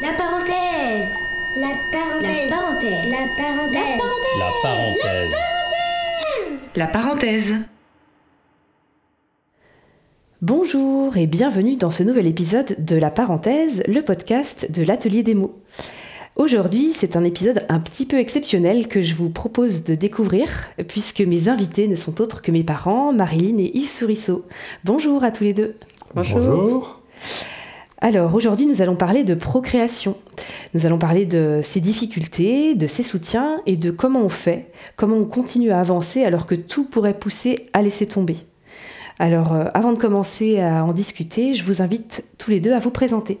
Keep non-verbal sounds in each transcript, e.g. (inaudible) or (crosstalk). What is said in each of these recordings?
La parenthèse. La parenthèse. La parenthèse. La parenthèse. La parenthèse. La parenthèse. La parenthèse. Bonjour et bienvenue dans ce nouvel épisode de La parenthèse, le podcast de l'atelier des mots. Aujourd'hui, c'est un épisode un petit peu exceptionnel que je vous propose de découvrir, puisque mes invités ne sont autres que mes parents, Marilyn et Yves Sourisseau. Bonjour à tous les deux. Bonjour. Alors aujourd'hui, nous allons parler de procréation. Nous allons parler de ses difficultés, de ses soutiens et de comment on fait, comment on continue à avancer alors que tout pourrait pousser à laisser tomber. Alors euh, avant de commencer à en discuter, je vous invite tous les deux à vous présenter.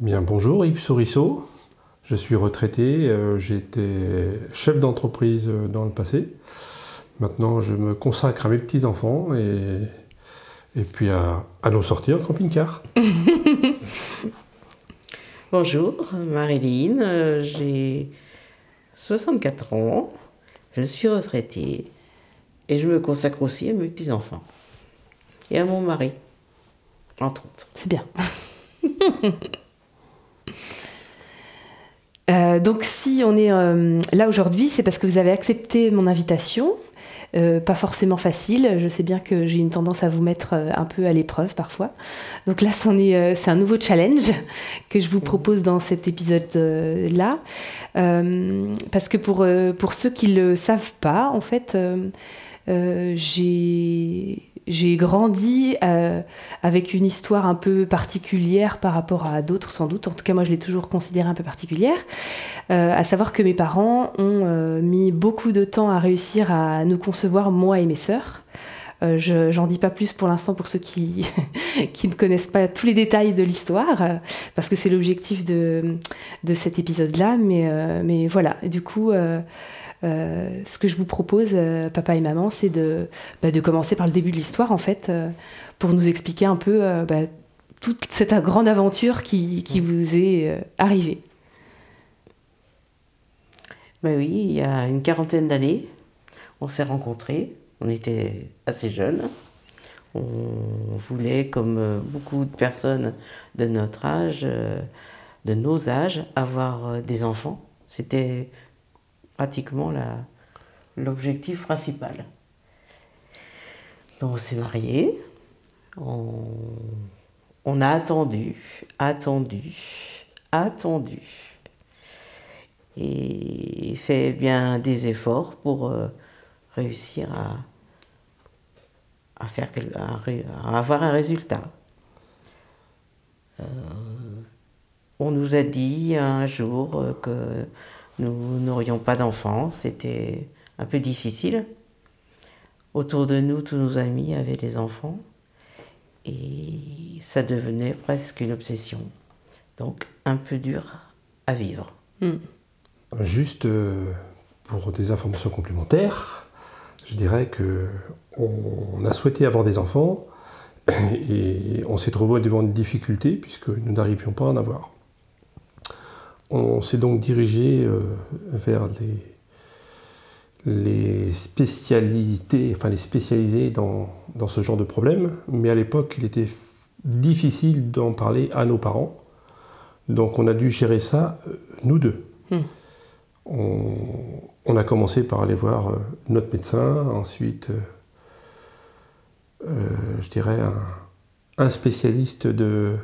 Bien, bonjour, Yves Sourisseau. Je suis retraité, euh, j'étais chef d'entreprise euh, dans le passé. Maintenant, je me consacre à mes petits-enfants et, et puis à, nos sorties en camping-car. (laughs) Bonjour, Marilyn, euh, j'ai 64 ans, je suis retraitée et je me consacre aussi à mes petits-enfants et à mon mari, entre autres. C'est bien. (laughs) Euh, donc si on est euh, là aujourd'hui, c'est parce que vous avez accepté mon invitation. Euh, pas forcément facile. Je sais bien que j'ai une tendance à vous mettre euh, un peu à l'épreuve parfois. Donc là, c'en est, euh, c'est un nouveau challenge (laughs) que je vous propose dans cet épisode-là. parce que pour, pour ceux qui ne le savent pas, en fait, j'ai j'ai grandi euh, avec une histoire un peu particulière par rapport à d'autres sans doute. En tout cas, moi, je l'ai toujours considérée un peu particulière. Euh, à savoir que mes parents ont euh, mis beaucoup de temps à réussir à nous concevoir, moi et mes sœurs. Je j'en dis pas plus pour l'instant pour ceux qui, (laughs) ne connaissent pas tous les détails de l'histoire, parce que c'est l'objectif de, cet épisode-là. Mais, voilà, du coup, ce que je vous propose, euh, papa et maman, c'est de, bah, de commencer par le début de l'histoire, en fait, euh, pour nous expliquer un peu euh, bah, toute cette grande aventure qui, qui vous est euh, arrivée. Ben oui, il y a une quarantaine d'années, on s'est rencontrés, on était assez jeunes. On voulait, comme euh, beaucoup de personnes de notre âge, euh, de nos âges, avoir euh, des enfants. C'était pratiquement l'objectif principal. Donc on s'est mariés, on, on a attendu, attendu, attendu et fait bien des efforts pour euh, réussir à, à, faire à avoir un résultat. Euh, on nous a dit un jour euh, que nous n'aurions pas d'enfants, c'était un peu difficile. Autour de nous, tous nos amis avaient des enfants et ça devenait presque une obsession. Donc un peu dur à vivre. Juste euh, pour des informations complémentaires, je dirais que on a souhaité avoir des enfants et on s'est trouvé devant une difficulté puisque nous n'arrivions pas à en avoir. On s'est donc dirigé euh, vers les, les spécialités, enfin les spécialisés dans, dans ce genre de problème, mais à l'époque il était difficile d'en parler à nos parents. Donc on a dû gérer ça, euh, nous deux. On, on a commencé par aller voir euh, notre médecin, ensuite, euh, je dirais, un, un spécialiste de,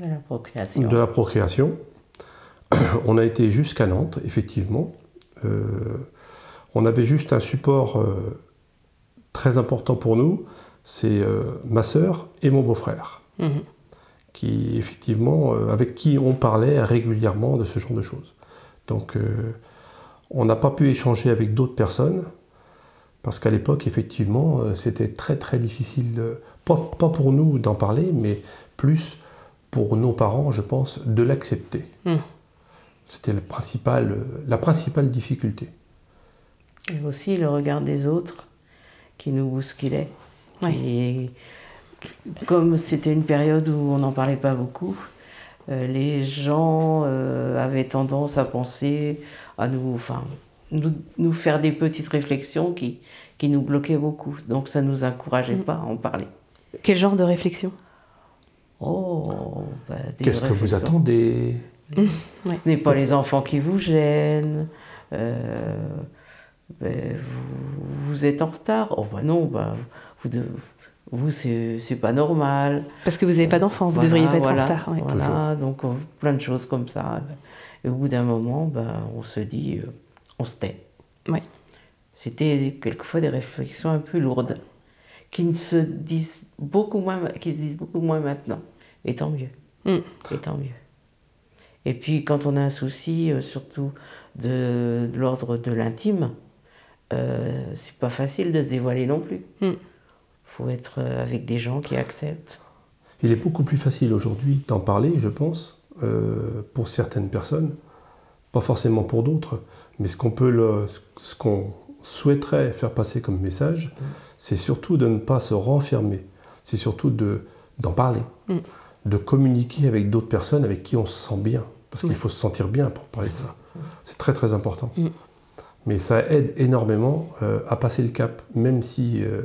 De la procréation. de la procréation. (clears throat) On a été jusqu'à Nantes, effectivement. Euh, on avait juste un support euh, très important pour nous, c'est euh, ma sœur et mon beau-frère, Mhm. qui effectivement, avec qui on parlait régulièrement de ce genre de choses. Donc, on n'a pas pu échanger avec d'autres personnes, parce qu'à l'époque, effectivement, c'était très très difficile, pas pour nous d'en parler, mais plus pour nos parents, je pense, de l'accepter. Mm. C'était la principale, la principale difficulté. Et aussi le regard des autres qui nous bousculait. Ouais. Et comme c'était une période où on n'en parlait pas beaucoup, euh, les gens euh, avaient tendance à penser à nous, enfin, nous, nous faire des petites réflexions qui, qui nous bloquaient beaucoup. Donc ça ne nous encourageait Mm. pas à en parler. Quel genre de réflexion? Oh, bah, Qu'est-ce que vous attendez? (laughs) Ce n'est pas les enfants qui vous gênent. euh, ben, vous, vous êtes en retard. Oh bah non, bah, vous, de- vous c'est c'est pas normal. Parce que vous n'avez pas d'enfant, vous ne Voilà, devriez pas être voilà, en retard. ouais. Voilà, donc euh, plein de choses comme ça. Et au bout d'un moment, ben, on se dit, euh, on se tait. Ouais. C'était quelquefois des réflexions un peu lourdes, qui ne se disent beaucoup moins, qui se disent beaucoup moins maintenant. Et tant mieux. Mm. Et tant mieux. Et puis quand on a un souci, euh, surtout de, de l'ordre de l'intime, euh, c'est pas facile de se dévoiler non plus. Mm. faut être euh, avec des gens qui acceptent. Il est beaucoup plus facile aujourd'hui d'en parler, je pense, euh, pour certaines personnes, pas forcément pour d'autres, mais ce qu'on peut, le- ce qu'on souhaiterait faire passer comme message, c'est surtout de ne pas se renfermer, c'est surtout de d'en parler, Mm. De communiquer avec d'autres personnes avec qui on se sent bien, parce qu'il faut se sentir bien pour parler de ça. C'est très très important. Mm. Mais ça aide énormément euh, à passer le cap, même si euh,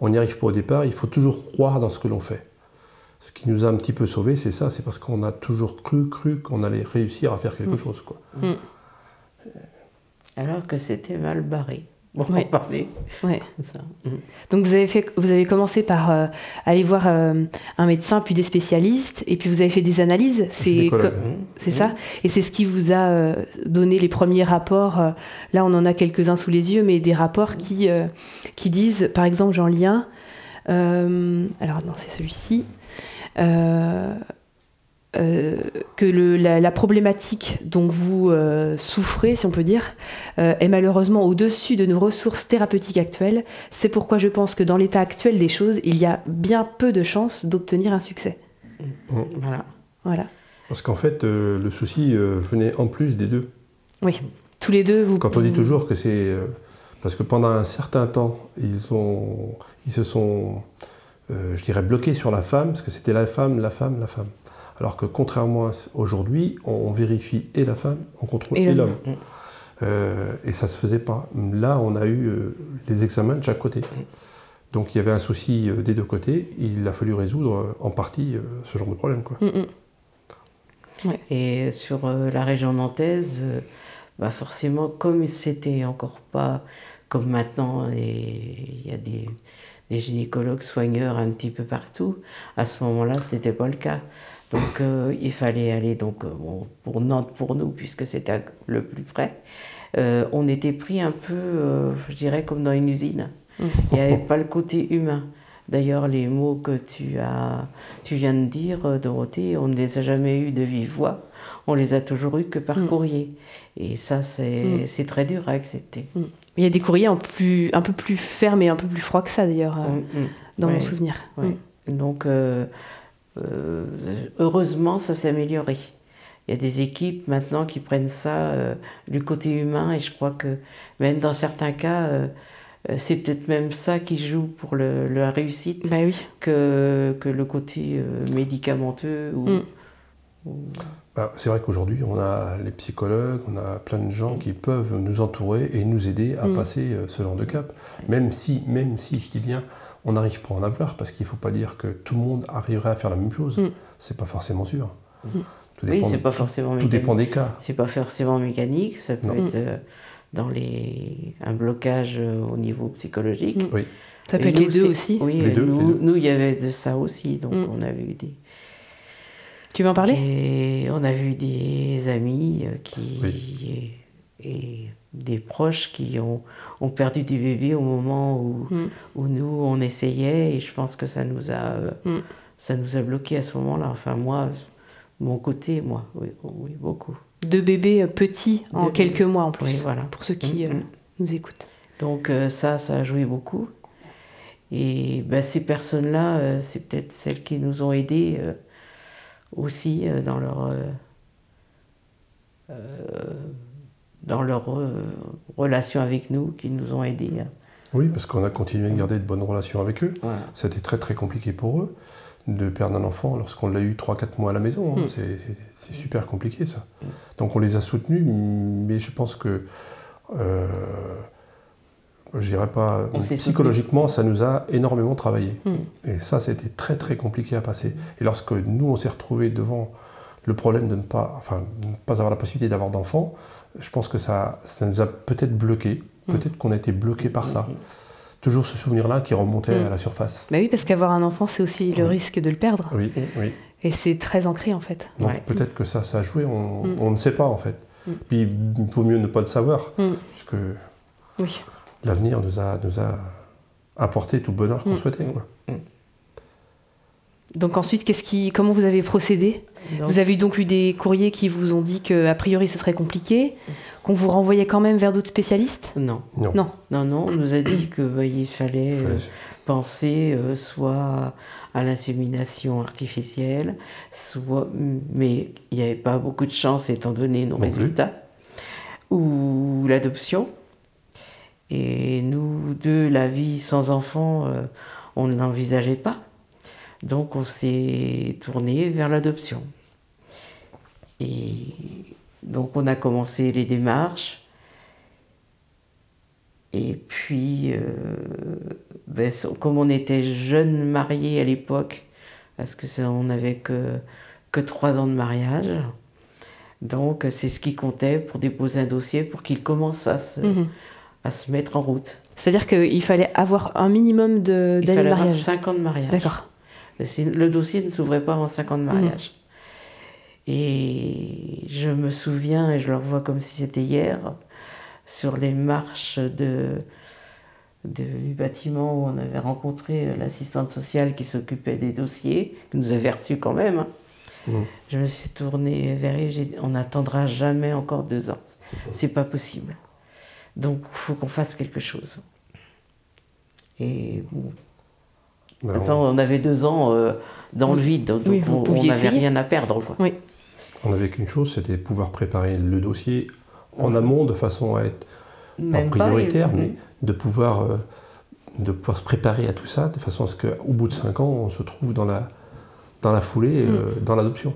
on n'y arrive pas au départ, il faut toujours croire dans ce que l'on fait. Ce qui nous a un petit peu sauvés, c'est ça, c'est parce qu'on a toujours cru, cru qu'on allait réussir à faire quelque Mm. chose. Quoi. Alors que c'était mal barré. Ouais. on parlait Ouais. comme ça. Mm. Donc vous avez, fait, vous avez commencé par euh, aller voir euh, un médecin, puis des spécialistes, et puis vous avez fait des analyses. C'est Mm. c'est ça Et c'est ce qui vous a euh, donné les premiers rapports. là, on en a quelques-uns sous les yeux, mais des rapports qui, qui disent, par exemple, j'en euh, alors non, c'est celui-ci. Euh, que le- la, la problématique dont vous euh, souffrez, si on peut dire, euh, est malheureusement au-dessus de nos ressources thérapeutiques actuelles. C'est pourquoi je pense que dans l'état actuel des choses, il y a bien peu de chances d'obtenir un succès. Voilà. Voilà. Parce qu'en fait, euh, le souci euh, venait en plus des deux. Oui. Tous les deux, vous. Quand on dit toujours que c'est... euh, parce que pendant un certain temps, ils, ont, ils se sont, euh, je dirais, bloqués sur la femme, parce que c'était la femme, la femme, la femme. Alors que contrairement à aujourd'hui, on, on vérifie et la femme, on contrôle Et et, l'homme. Euh, et ça se faisait pas. Là, on a eu euh, les examens de chaque côté. Donc il y avait un souci euh, des deux côtés. Il a fallu résoudre euh, en partie euh, ce genre de problème. Quoi. Mm. Et sur euh, la région nantaise, euh, bah forcément, comme c'était encore pas comme maintenant, et il y a des, des gynécologues soigneurs un petit peu partout, à ce moment-là, ce n'était pas le cas. Donc euh, il fallait aller donc euh, bon, pour Nantes pour nous puisque c'était le plus près. euh, on était pris un peu, je dirais, comme dans une usine. Il n'y avait pas le côté humain. D'ailleurs, les mots que tu, as, tu viens de dire, Dorothée, on ne les a jamais eus de vive voix. On les a toujours eus que par Mm. courrier. Et ça, c'est Mm. c'est très dur à accepter. Il y a des courriers en plus, un peu plus fermes et un peu plus froids que ça, d'ailleurs, Mm, mm. dans mon souvenir. ouais. Donc, heureusement, ça s'est amélioré. Il y a des équipes maintenant qui prennent ça euh, du côté humain et je crois que même dans certains cas, euh, euh, c'est peut-être même ça qui joue pour le, la réussite. Bah oui. que, que le côté euh, médicamenteux. Ou, Mm. ou- Bah, c'est vrai qu'aujourd'hui, on a les psychologues, on a plein de gens qui peuvent nous entourer et nous aider à Mm. passer euh, ce genre de cap. Même si, même si, je dis bien, on n'arrive pas à en avoir, parce qu'il ne faut pas dire que tout le monde arriverait à faire la même chose. Mm. C'est pas forcément sûr. Mm. Tout Oui, dépend, c'est pas forcément tout mécanique. dépend des cas. C'est pas forcément mécanique, ça peut Non. être euh, dans les, un blocage euh, au niveau psychologique. Mm. Oui. Ça peut être les deux aussi. Oui, Les deux, nous, il y avait de ça aussi. Donc, Mm. on a vu des. Tu veux en parler? Et on a vu des amis euh, qui. Et, et des proches qui ont, ont perdu des bébés au moment où, Mm. où nous, on essayait. Et je pense que ça nous a, euh, Mm. ça nous a bloqué à ce moment-là. Enfin, moi, mon côté, moi, oui, oui beaucoup. Deux bébés euh, petits en quelques mois en plus, Oui, voilà. pour ceux qui Mm, euh, nous écoutent. Donc ça, ça a joué beaucoup. Et ben, ces personnes-là, c'est peut-être celles qui nous ont aidés euh, aussi euh, dans leur, euh, dans leur euh, relation avec nous, qui nous ont aidés. Oui, parce qu'on a continué à garder de bonnes relations avec eux. Voilà. Ça a été très très compliqué pour eux de perdre un enfant lorsqu'on l'a eu 3-4 mois à la maison. hein. Mm. C'est- c'est super compliqué ça. Donc on les a soutenus, mais je pense que euh, je dirais pas, psychologiquement, ça nous a énormément travaillé. Et ça, c'était très très compliqué à passer. Et lorsque nous, on s'est retrouvés devant le problème de ne pas, enfin, de ne pas avoir la possibilité d'avoir d'enfants, je pense que ça, ça nous a peut-être bloqué. Mm. Peut-être qu'on a été bloqué par ça. Toujours ce souvenir-là qui remontait Mm. à la surface. Bah oui, parce qu'avoir un enfant, c'est aussi le risque de le perdre. Oui, oui. Et c'est très ancré en fait. Donc Ouais. peut-être que ça, ça a joué, on, Mm. on ne sait pas en fait. Puis il vaut mieux ne pas le savoir, puisque Oui. l'avenir nous a, nous a apporté tout le bonheur qu'on souhaitait. quoi. Donc ensuite, qu'est-ce qui, comment vous avez procédé? Donc, Vous avez donc eu des courriers qui vous ont dit que a priori ce serait compliqué, qu'on vous renvoyait quand même vers d'autres spécialistes? Non, Non. Non. non, non, on nous a dit que bah, il fallait, Il fallait- euh, penser euh, soit à l'insémination artificielle, soit, mais il n'y avait pas beaucoup de chance étant donné nos Non plus. résultats, ou l'adoption. Et nous deux, la vie sans enfant, euh, on ne l'envisageait pas. Donc on s'est tourné vers l'adoption. Et donc on a commencé les démarches. Et puis, euh, ben, comme on était jeunes mariés à l'époque, parce que ça, on n'avait que, que trois ans de mariage, donc c'est ce qui comptait pour déposer un dossier pour qu'il commence à se, Mhm. à se mettre en route. C'est-à-dire qu'il fallait avoir un minimum de- d'années de avoir mariage. 5 ans de mariage. D'accord. Le dossier ne s'ouvrait pas avant 5 ans de mariage. Et je me souviens, et je le revois comme si c'était hier, sur les marches de, de- du bâtiment où on avait rencontré l'assistante sociale qui s'occupait des dossiers, qui nous avait reçus quand même. hein. Mhm. Je me suis tournée vers elle, j'ai dit, on n'attendra jamais encore deux ans. C'est pas possible. Donc il faut qu'on fasse quelque chose. Et bon, de toute façon, on avait deux ans euh, dans le vide, donc Oui, vous on- n'avait rien à perdre. Quoi. Oui. on n'avait qu'une chose, c'était pouvoir préparer le dossier en amont de façon à être Même pas prioritaire, mais de pouvoir, euh, de pouvoir se préparer à tout ça de façon à ce qu'au bout de cinq ans, on se trouve dans la, dans la foulée, euh, Mm. dans l'adoption.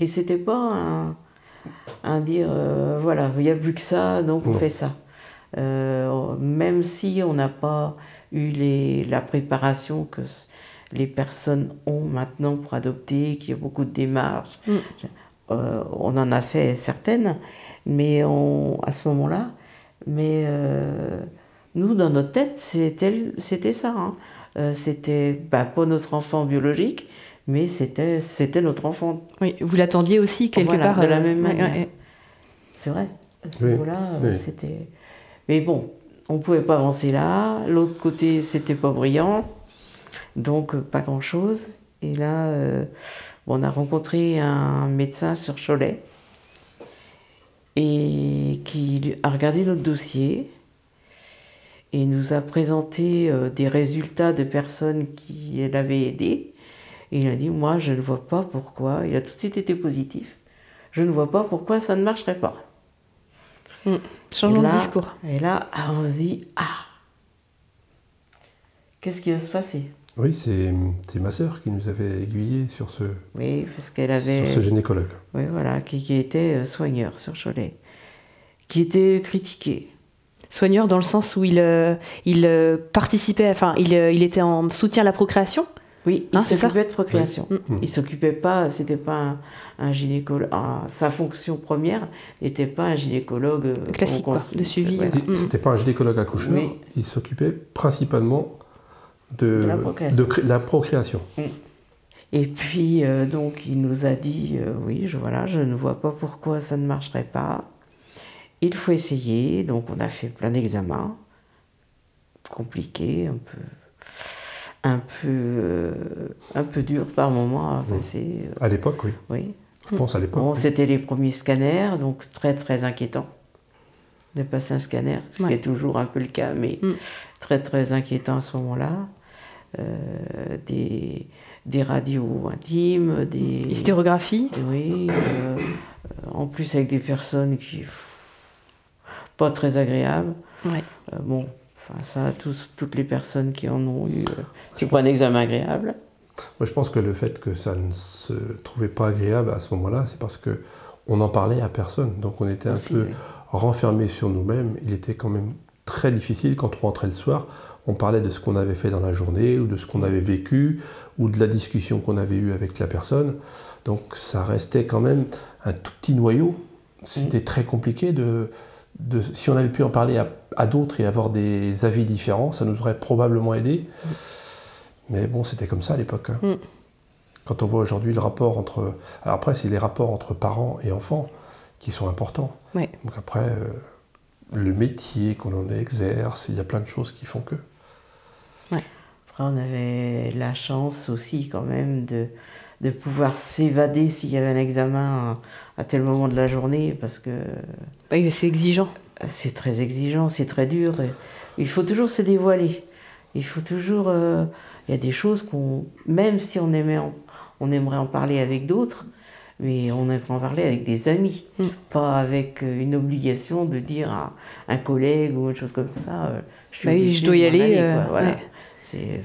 Et c'était pas un, un dire, euh, voilà, il n'y a plus que ça, donc on Non. fait ça. Euh, même si on n'a pas eu les, la préparation que les personnes ont maintenant pour adopter, qu'il y a beaucoup de démarches, Mm. euh, on en a fait certaines, mais on, à ce moment-là, mais euh, nous, dans notre tête, c'était c'était ça. hein. Euh, c'était bah, pas notre enfant biologique, mais c'était c'était notre enfant Oui, vous l'attendiez aussi quelque Voilà, part. de la euh, même manière. ouais, ouais. C'est vrai. À ce Oui, oui. c'était. Mais bon, on pouvait pas avancer là. L'autre côté, c'était pas brillant. Donc, euh, pas grand-chose. Et là, euh, on a rencontré un médecin sur Cholet et qui a regardé notre dossier et nous a présenté euh, des résultats de personnes qui l'avaient aidé. Et il a dit, moi, je ne vois pas pourquoi. Il a tout de suite été positif. Je ne vois pas pourquoi ça ne marcherait pas. Changement Là- de discours. Et là, on se dit, ah, qu'est-ce qui va se passer? Oui, c'est c'est ma sœur qui nous avait aiguillés sur ce, Oui, parce qu'elle avait... sur ce gynécologue. Oui, voilà, qui, qui était euh, soigneur sur Cholet, qui était critiqué. Soigneur dans le sens où il, euh, il euh, participait, enfin, il, euh, il était en soutien à la procréation. Oui, il Hein, c'est ça s'occupait de procréation. Oui. Mm. Il s'occupait pas, c'était pas un, un gynécologue. un- sa fonction première n'était pas un gynécologue euh, Classique, quoi, de suivi, ouais. Il- C'était pas un gynécologue accoucheur, Oui. il s'occupait principalement de, De la procréation. de cré- la procréation. Et puis, euh, donc, il nous a dit euh, oui, je, voilà, je ne vois pas pourquoi ça ne marcherait pas. Il faut essayer. Donc, on a fait plein d'examens, compliqués, un peu, un peu, euh, un peu dur par moment à passer. euh, À l'époque, oui. oui. Je pense à l'époque. Bon, oui. c'était les premiers scanners, donc très très inquiétant de passer un scanner, ce qui est toujours un peu le cas, mais Mm. très très inquiétant à ce moment-là. Euh, des, des radios intimes, des... Hystérographie. Oui, euh, en plus avec des personnes qui... pas très agréables. Ouais. Euh, bon, enfin ça, tous, toutes les personnes qui en ont eu, euh, c'est pas un examen agréable. Moi, je pense que le fait que ça ne se trouvait pas agréable à ce moment-là, c'est parce que on n'en parlait à personne. Donc on était un Aussi, peu oui. renfermés sur nous-mêmes. Il était quand même très difficile quand on rentrait le soir. On parlait de ce qu'on avait fait dans la journée ou de ce qu'on avait vécu ou de la discussion qu'on avait eue avec la personne. Donc ça restait quand même un tout petit noyau. C'était très compliqué de, de- Si on avait pu en parler à, à d'autres et avoir des avis différents, ça nous aurait probablement aidé. Mais bon, c'était comme ça à l'époque. hein. Mm. Quand on voit aujourd'hui le rapport entre... Alors après, c'est les rapports entre parents et enfants qui sont importants. Ouais. Donc après, euh, le métier qu'on en exerce, il y a plein de choses qui font que... Après, on avait la chance aussi quand même de, de pouvoir s'évader s'il y avait un examen à, tel moment de la journée, parce que Oui, mais c'est exigeant. c'est très exigeant, c'est très dur. et il faut toujours se dévoiler. Il faut toujours... euh, Il y a des choses qu'on... Même si on, aimait en- on aimerait en parler avec d'autres, mais on aimerait en parler avec des amis, Mm. pas avec euh, une obligation de dire à un collègue ou autre chose comme ça. euh, je suis Bah oui, je dois y aller, euh, voilà. ouais.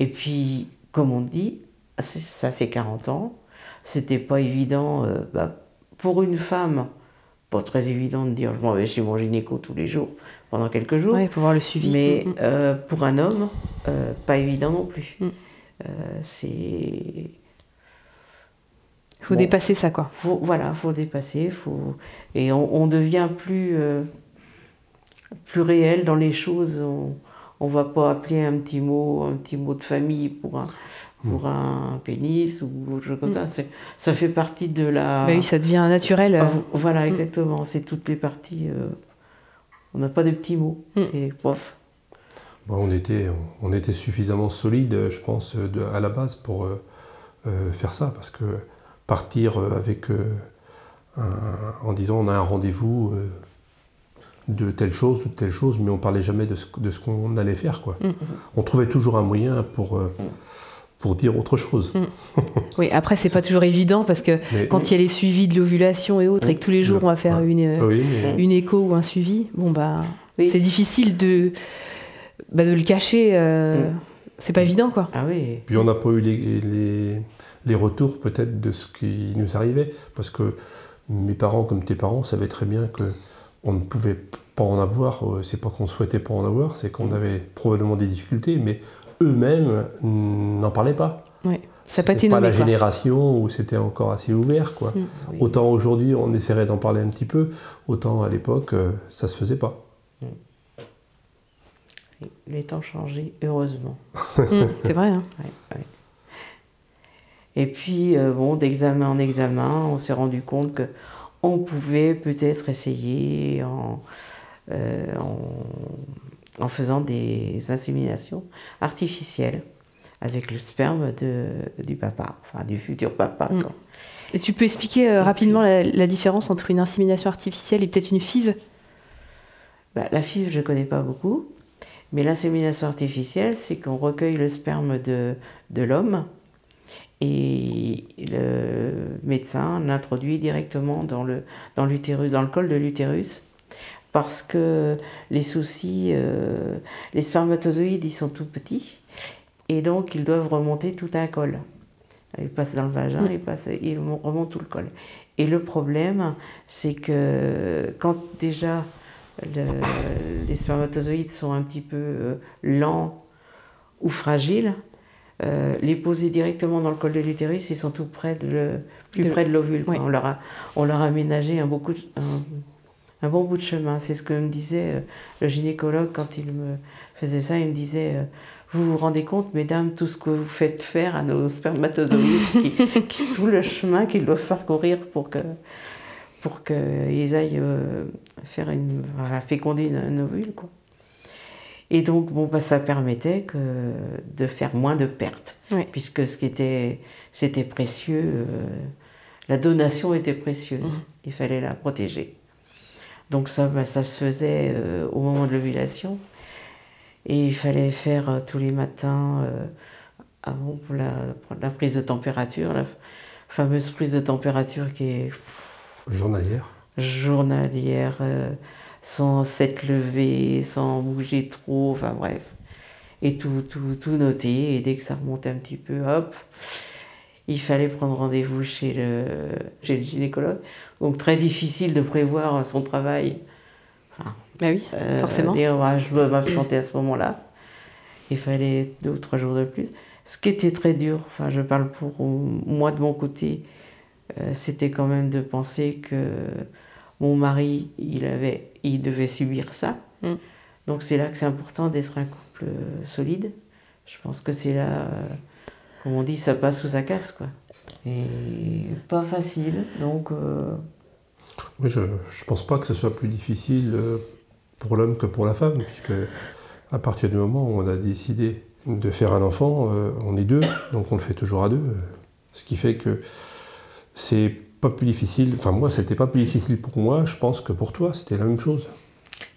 Et puis, comme on dit, ça fait 40 ans, c'était pas évident, euh, bah, pour une femme, pas très évident de dire je m'en vais chez mon gynéco tous les jours pendant quelques jours, Ouais, pour voir le suivi. mais Mm, mm. euh, pour un homme, euh, pas évident non plus. Mm. Euh, c'est. faut bon. dépasser ça, quoi. Faut, voilà, faut dépasser, faut et on, on devient plus plus réel dans les choses. On, on va pas appeler un petit mot, un petit mot de famille pour un pour un pénis ou autre chose comme ça. C'est- Ça fait partie de la. Bah oui, ça devient naturel. euh. Ah, voilà, exactement. C'est toutes les parties. euh, on n'a pas de petits mots. Mm. C'est pof. Bon, on, était, on était suffisamment solide, je pense, de- à la base pour euh, euh, faire ça. Parce que partir avec, euh, un- en disant on a un rendez-vous euh, de telle chose ou de telle chose, mais on parlait jamais de ce, de ce qu'on allait faire. Quoi. Mm. On trouvait toujours un moyen pour, euh, pour dire autre chose. Oui, après, c'est pas toujours évident parce que Mais- quand il y a les suivis de l'ovulation et autres, et que tous les jours on va faire Ouais. une, euh, Oui, mais- une écho ou un suivi, bon bah, Oui. c'est difficile de, bah, de le cacher. euh, Mm. C'est pas évident, quoi. Ah oui. Puis on n'a pas eu les, les, les retours peut-être de ce qui nous arrivait, parce que mes parents, comme tes parents, savaient très bien que on ne pouvait pas en avoir. euh, C'est pas qu'on souhaitait pas en avoir, c'est qu'on avait probablement des difficultés, mais eux-mêmes n'en parlaient pas. Ouais. Ça n'a pas C'était la quoi. génération où c'était encore assez ouvert, quoi. Mm. Oui. Autant aujourd'hui on essaierait d'en parler un petit peu, autant à l'époque euh, ça se faisait pas. Les temps changé, heureusement. (laughs) Mm, c'est vrai. hein. Ouais, ouais. Et puis, euh, bon, d'examen en examen, on s'est rendu compte que on pouvait peut-être essayer en, euh, en, en faisant des inséminations artificielles avec le sperme de, du papa, enfin du futur papa. Mm. quoi. Et tu peux expliquer euh, rapidement la, la différence entre une insémination artificielle et peut-être une FIV? Bah, la FIV, je ne connais pas beaucoup, mais l'insémination artificielle, c'est qu'on recueille le sperme de, de l'homme et le médecin l'introduit directement dans le, dans l'utérus, dans le col de l'utérus. Parce que les soucis, euh, les spermatozoïdes, ils sont tout petits et donc ils doivent remonter tout un col. Ils passent dans le vagin, Mm. ils, passent, ils remontent tout le col. Et le problème, c'est que quand déjà le- les spermatozoïdes sont un petit peu euh, lents ou fragiles, euh, les poser directement dans le col de l'utérus, ils sont tout près de le, plus De- près de l'ovule. Oui. On, leur a, on leur a aménagé un, beaucoup de- un, un bon bout de chemin. C'est ce que me disait euh, le gynécologue quand il me faisait ça. Il me disait euh, Vous vous rendez compte, mesdames, tout ce que vous faites faire à nos spermatozoïdes, qui, qui- tout le chemin qu'ils doivent parcourir pour que pour qu'ils aillent euh, faire une, enfin, féconder un ovule. Quoi. Et donc, bon, bah, ça permettait que, de faire moins de pertes, Oui. puisque ce qui était, c'était précieux, euh, la donation était précieuse, Mhm. il fallait la protéger. Donc ça, bah, ça se faisait euh, au moment de l'ovulation, et il fallait faire euh, tous les matins, euh, avant pour la, pour la prise de température, la fameuse prise de température qui est Journalière. journalière, sans s'être levé, sans bouger trop, enfin bref. Et tout, tout, tout noter, et dès que ça remontait un petit peu, hop, il fallait prendre rendez-vous chez le, chez le gynécologue. Donc très difficile de prévoir son travail. Enfin, Bah oui, Euh, forcément. dire, ouais, je dois m'absenter à ce moment-là. Il fallait deux ou trois jours de plus. Ce qui était très dur, enfin, je parle pour moi de mon côté, euh, c'était quand même de penser que mon mari, il, avait, il devait subir ça. Mm. Donc c'est là que c'est important d'être un couple solide. Je pense que c'est là, euh, comme on dit, ça passe ou ça casse, quoi. Et pas facile, donc... euh, Oui, je ne pense pas que ce soit plus difficile euh, pour l'homme que pour la femme, puisque à partir du moment où on a décidé de faire un enfant, euh, on est deux, donc on le fait toujours à deux. Ce qui fait que c'est pas plus difficile, enfin moi c'était pas plus difficile pour moi, je pense que pour toi c'était la même chose.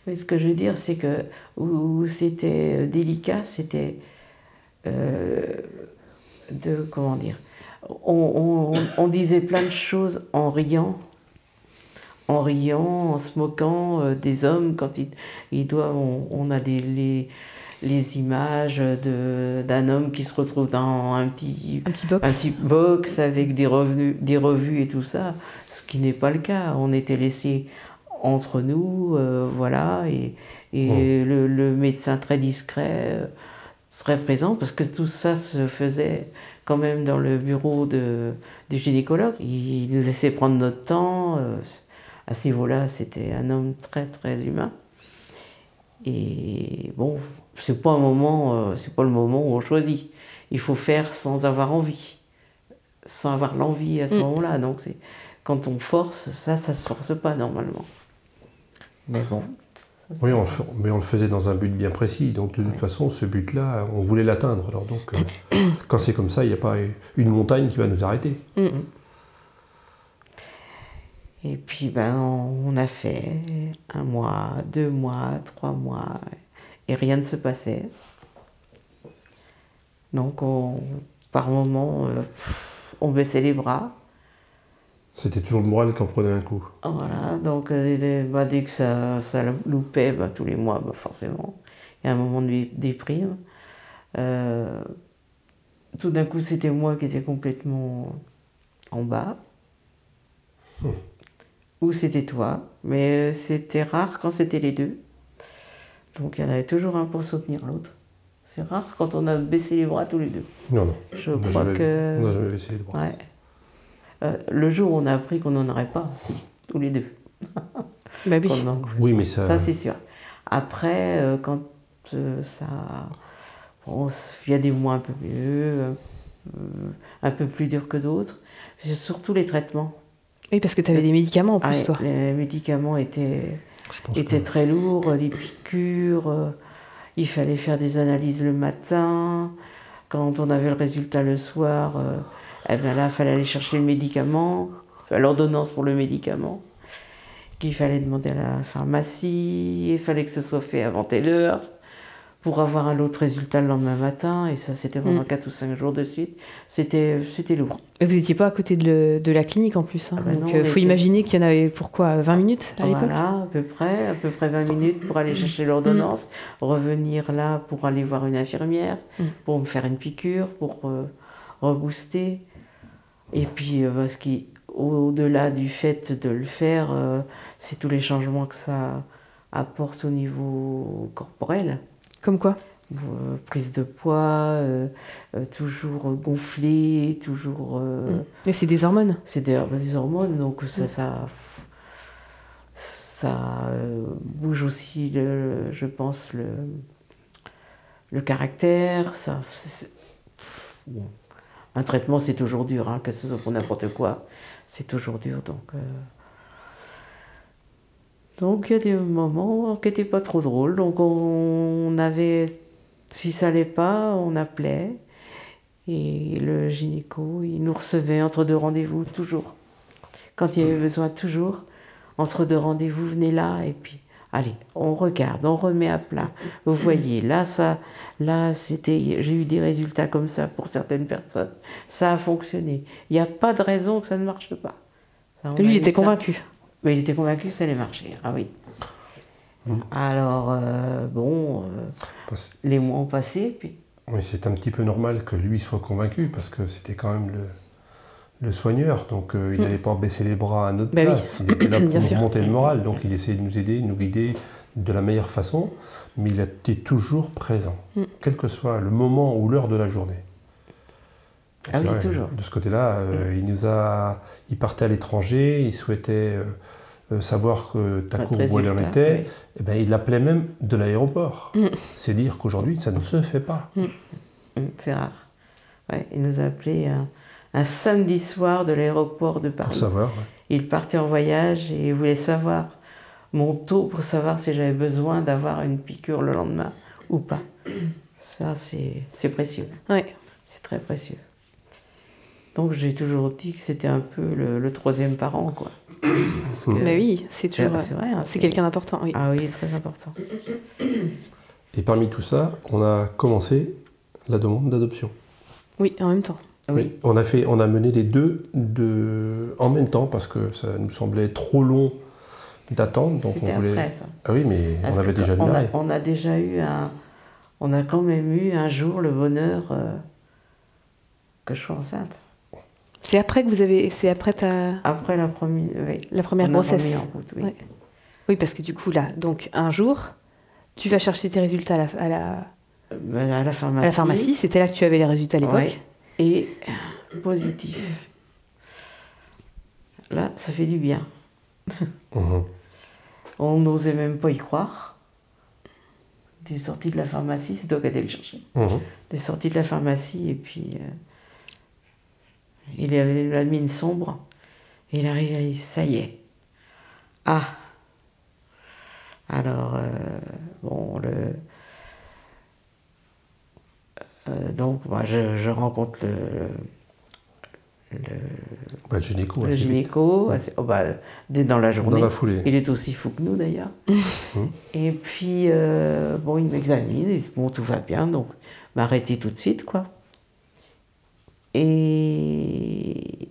Oui, ce que je veux dire, c'est que où, c'était délicat, c'était euh, de comment dire. On, on- on disait plein de choses en riant, en riant, en se moquant euh, des hommes quand ils, ils doivent. On, on a des les, les images de d'un homme qui se retrouve dans un petit Un petit box. un petit box avec des revenus, des revues et tout ça, ce qui n'est pas le cas. On était laissés entre nous, euh, voilà, et, et le, le médecin très discret euh, serait présent parce que tout ça se faisait quand même dans le bureau de, du gynécologue. Il nous laissait prendre notre temps. euh, à ce niveau-là, c'était un homme très très humain. Et bon, c'est pas un moment, euh, c'est pas le moment où on choisit. Il faut faire sans avoir envie, sans avoir l'envie à ce Mm. moment-là. Donc c'est quand on force, ça, ça se force pas normalement. Mais bon, Oui, on mais on le faisait dans un but bien précis, donc de toute façon ce but-là, on voulait l'atteindre. Alors donc, euh, (coughs) quand c'est comme ça, il n'y a pas une montagne qui va nous arrêter. Et puis ben on a fait un mois, deux mois, trois mois, et rien ne se passait. Donc on, par moment, euh, on baissait les bras. C'était toujours le moral qui en prenait un coup. Voilà, donc euh, dès- bah, dès que ça, ça loupait, bah, tous les mois, bah, forcément, il y a un moment de dé- déprime. Euh, tout d'un coup, c'était moi qui étais complètement en bas. Ou c'était toi, mais euh, c'était rare quand c'était les deux. Donc il y en avait toujours un pour soutenir l'autre. C'est rare quand on a baissé les bras tous les deux. Non, non. Je on crois jamais, que. on n'a jamais baissé les bras. Ouais. Euh, le jour où on a appris qu'on n'en aurait pas, si, tous les deux. (laughs) Bah oui. Oui, mais ça. Ça, c'est sûr. Après, euh, quand euh, ça. bon, il y a des mois un peu mieux, euh, un peu plus durs que d'autres. C'est surtout les traitements. Oui, parce que tu avais des médicaments en plus, Ah toi. les médicaments étaient, étaient que- très lourds, les piqûres, euh, il fallait faire des analyses le matin. Quand on avait le résultat le soir, euh, eh bien là, il fallait aller chercher le médicament, l'ordonnance pour le médicament, qu'il fallait demander à la pharmacie, il fallait que ce soit fait avant telle heure pour avoir un autre résultat le lendemain matin, et ça c'était vraiment Mm. 4 ou 5 jours de suite. C'était c'était lourd. Vous n'étiez pas à côté de, le- de la clinique en plus. hein. Ah bah Donc il on faut était- imaginer qu'il y en avait pour quoi 20 minutes à l'époque? Voilà, à peu près, à peu près 20 minutes pour aller chercher l'ordonnance, revenir là pour aller voir une infirmière, Mm. pour me faire une piqûre, pour euh, rebooster. Et puis, euh, ce qui, au-delà du fait de le faire, euh, c'est tous les changements que ça apporte au niveau corporel. Comme quoi? Euh, prise de poids, euh, euh, toujours gonflé, toujours. euh, Mm. Et c'est des hormones. c'est des, des hormones, donc ça, ça, ça bouge aussi, le, je pense, le, le caractère. Ça, bon. Un traitement, c'est toujours dur, hein, que ce soit pour n'importe quoi, c'est toujours dur. Donc, euh, donc il y a des moments qui n'étaient pas trop drôles. Donc on avait, si ça allait pas, on appelait. Et le gynéco, il nous recevait entre deux rendez-vous, toujours. Quand il y avait besoin, toujours. Entre deux rendez-vous, venez là, et puis, allez, on regarde, on remet à plat. Vous voyez, là, ça, là, c'était, j'ai eu des résultats comme ça pour certaines personnes. Ça a fonctionné. Il n'y a pas de raison que ça ne marche pas. Ça, Lui, il était ça. convaincu. Mais il était convaincu que ça allait marcher. Ah oui. Alors, euh, bon, euh, parce- les mois ont passé, puis Oui, c'est un petit peu normal que lui soit convaincu, parce que c'était quand même le, le soigneur, donc euh, il n'allait pas baisser les bras à notre oui. place. Il était là (coughs) Bien pour nous sûr. remonter le moral, donc il essayait de nous aider, de nous guider, de la meilleure façon, mais il était toujours présent, Mm. quel que soit le moment ou l'heure de la journée. Ah oui, toujours. De ce côté-là, euh, il nous a, il partait à l'étranger, il souhaitait euh, savoir que ta courbe où elle en était. oui. Eh ben, il l'appelait même de l'aéroport. Mm. C'est dire qu'aujourd'hui, ça ne se fait pas. Mm, C'est rare. Ouais, il nous a appelé un, samedi soir de l'aéroport de Pour Paris. savoir. ouais. Il partait en voyage et il voulait savoir mon taux pour savoir si j'avais besoin d'avoir une piqûre le lendemain ou pas. Ça, c'est c'est précieux. Ouais. C'est très précieux. Donc j'ai toujours dit que c'était un peu le, le troisième parent, quoi. Parce que- Mais oui, c'est c'est toujours. c'est vrai. hein, C'est quelqu'un d'important, oui. Ah oui, très important. Et parmi tout ça, on a commencé la demande d'adoption. Oui, en même temps. Oui. On a, fait, on a mené les deux de, en même temps parce que ça nous semblait trop long d'attendre. Donc on voulait. après ça. Ah oui, mais Parce on avait déjà on a, on a déjà eu un. On a quand même eu un jour le bonheur euh, que je sois enceinte. C'est après que vous avez. C'est après ta... Après la première. Oui. la première on grossesse. en route, oui. Ouais. Oui, parce que du coup, là, donc un jour, tu vas chercher tes résultats à la, à la, Ben, à la pharmacie. à la pharmacie. C'était là que tu avais les résultats à l'époque. Et positif. Là, ça fait du bien. Mhm. On n'osait même pas y croire. Tu es sorti de la pharmacie, c'est toi qui as été le chercher. Mhm. Tu es sorti de la pharmacie et puis euh, il avait la mine sombre. Et il arrive et il dit Ça y est. Ah Alors, euh, bon, le. Euh, donc, moi, je, je rencontre le, le, Bah, le gynéco, le assez gynéco, assez- oh, bah, dès dans la journée. Dans la foulée. Il est aussi fou que nous d'ailleurs. Mhm. (laughs) Et puis, euh, bon, il m'examine, et bon, tout va bien, donc m'arrêter tout de suite, quoi. Et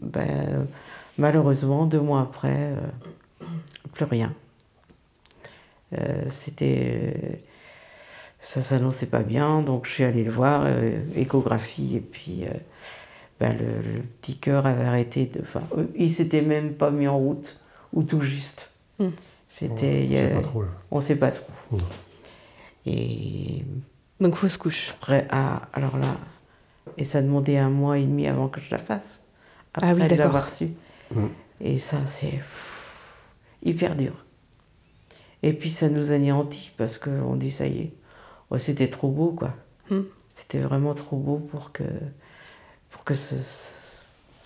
ben, malheureusement, deux mois après, euh, plus rien. Euh, C'était. Ça s'annonçait pas bien, donc je suis allée le voir, euh, échographie, et puis euh, ben, le, le petit cœur avait arrêté de. Enfin, euh, il s'était même pas mis en route, ou tout juste. Mm. C'était. on sait pas trop. Non. Et Donc fausse couche. après, ah, alors là, et ça demandait un mois et demi avant que je la fasse. Après Ah oui, de l'avoir su. Mm. Et ça, c'est hyper dur. Et puis ça nous anéantit parce qu'on dit ça y est, Oh, c'était trop beau quoi. Mm. C'était vraiment trop beau pour que, pour que ce,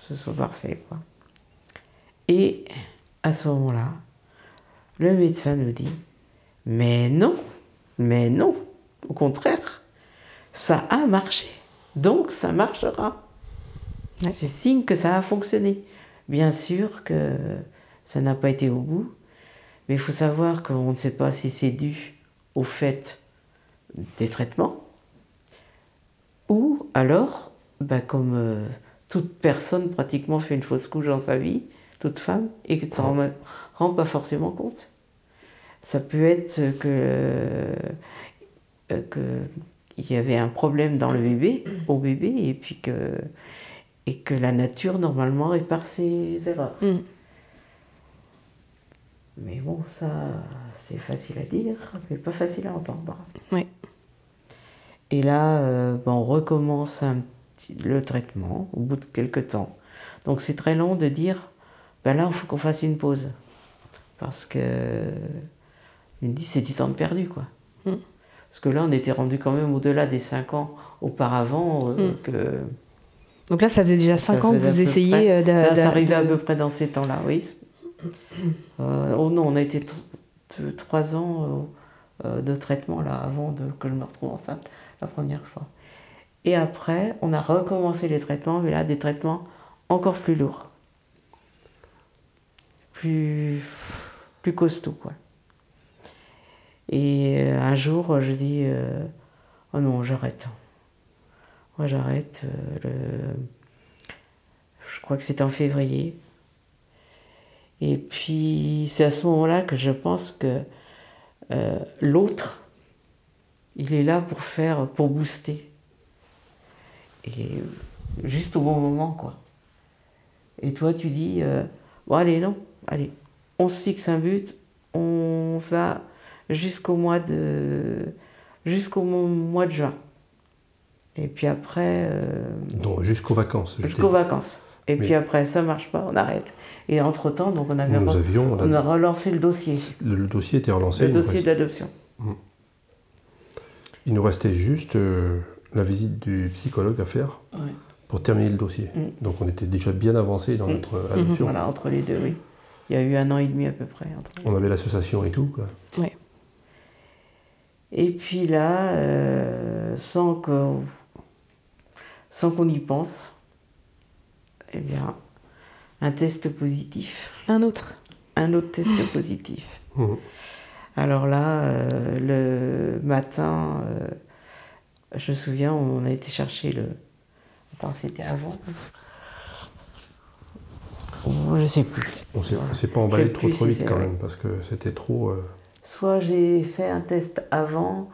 ce soit parfait quoi. Et à ce moment-là, le médecin nous dit Mais non, mais non, au contraire, ça a marché, donc ça marchera. Ouais. C'est signe que ça a fonctionné. Bien sûr que ça n'a pas été au bout, mais il faut savoir qu'on ne sait pas si c'est dû au fait des traitements ou alors, bah, comme euh, toute personne pratiquement fait une fausse couche dans sa vie, toute femme, et que ça ne rend pas forcément compte. Ça peut être que, euh, que il y avait un problème dans le bébé, au bébé, et puis que, et que la nature normalement répare ses erreurs. Mm. Mais bon, ça, c'est facile à dire, mais pas facile à entendre. Ouais. Et là, euh, ben, on recommence un petit- le traitement au bout de quelques temps. Donc c'est très long de dire, ben là, il faut qu'on fasse une pause. Parce que, il me dit, c'est du temps perdu, quoi. Mm. Parce que là, on était rendu quand même au-delà des 5 ans auparavant euh, Mm. que... Donc là, ça faisait déjà Ça 5 ans que vous près- euh, d'a- Ça, arrivait à de- peu près dans ces temps-là, oui. Euh, oh non, on a été 3 ans de traitement là avant de, que je me retrouve enceinte la première fois. Et après, on a recommencé les traitements, mais là, des traitements encore plus lourds. Plus, plus costauds, quoi. Et euh, un jour, je dis euh, Oh non, j'arrête. Moi, j'arrête. euh, le... Je crois que c'était en février. Et puis, c'est à ce moment-là que je pense que l'autre, il est là pour faire, pour booster. Et juste au bon moment, quoi. Et toi, tu dis, euh, bon, allez, non, allez, on se fixe un but, on va. jusqu'au mois de jusqu'au mo- mois de juin. Et puis après, euh, Donc, jusqu'aux vacances. jusqu'aux vacances. Et Mais- puis après, ça marche pas, on arrête. Et entre temps, donc on avait Nous avions. on a relancé le dossier, le, le dossier était relancé. le dossier de l'adoption. Il nous restait juste euh, la visite du psychologue à faire Ouais. pour terminer le dossier. Mm. Donc on était déjà bien avancé dans Mm. notre euh, adoption. Voilà, entre les deux, oui. Il y a eu un an et demi à peu près. entre On avait l'association et tout. quoi. Et puis là, euh, sans que- sans qu'on y pense, eh bien, un test positif, Un autre. un autre test positif. Mhm. Alors là, euh, le matin, euh, je me souviens, on a été chercher le. Attends, c'était avant. Oh, je sais plus. On s'est pas emballé trop trop vite quand même parce que c'était trop. euh, Soit j'ai fait un test avant,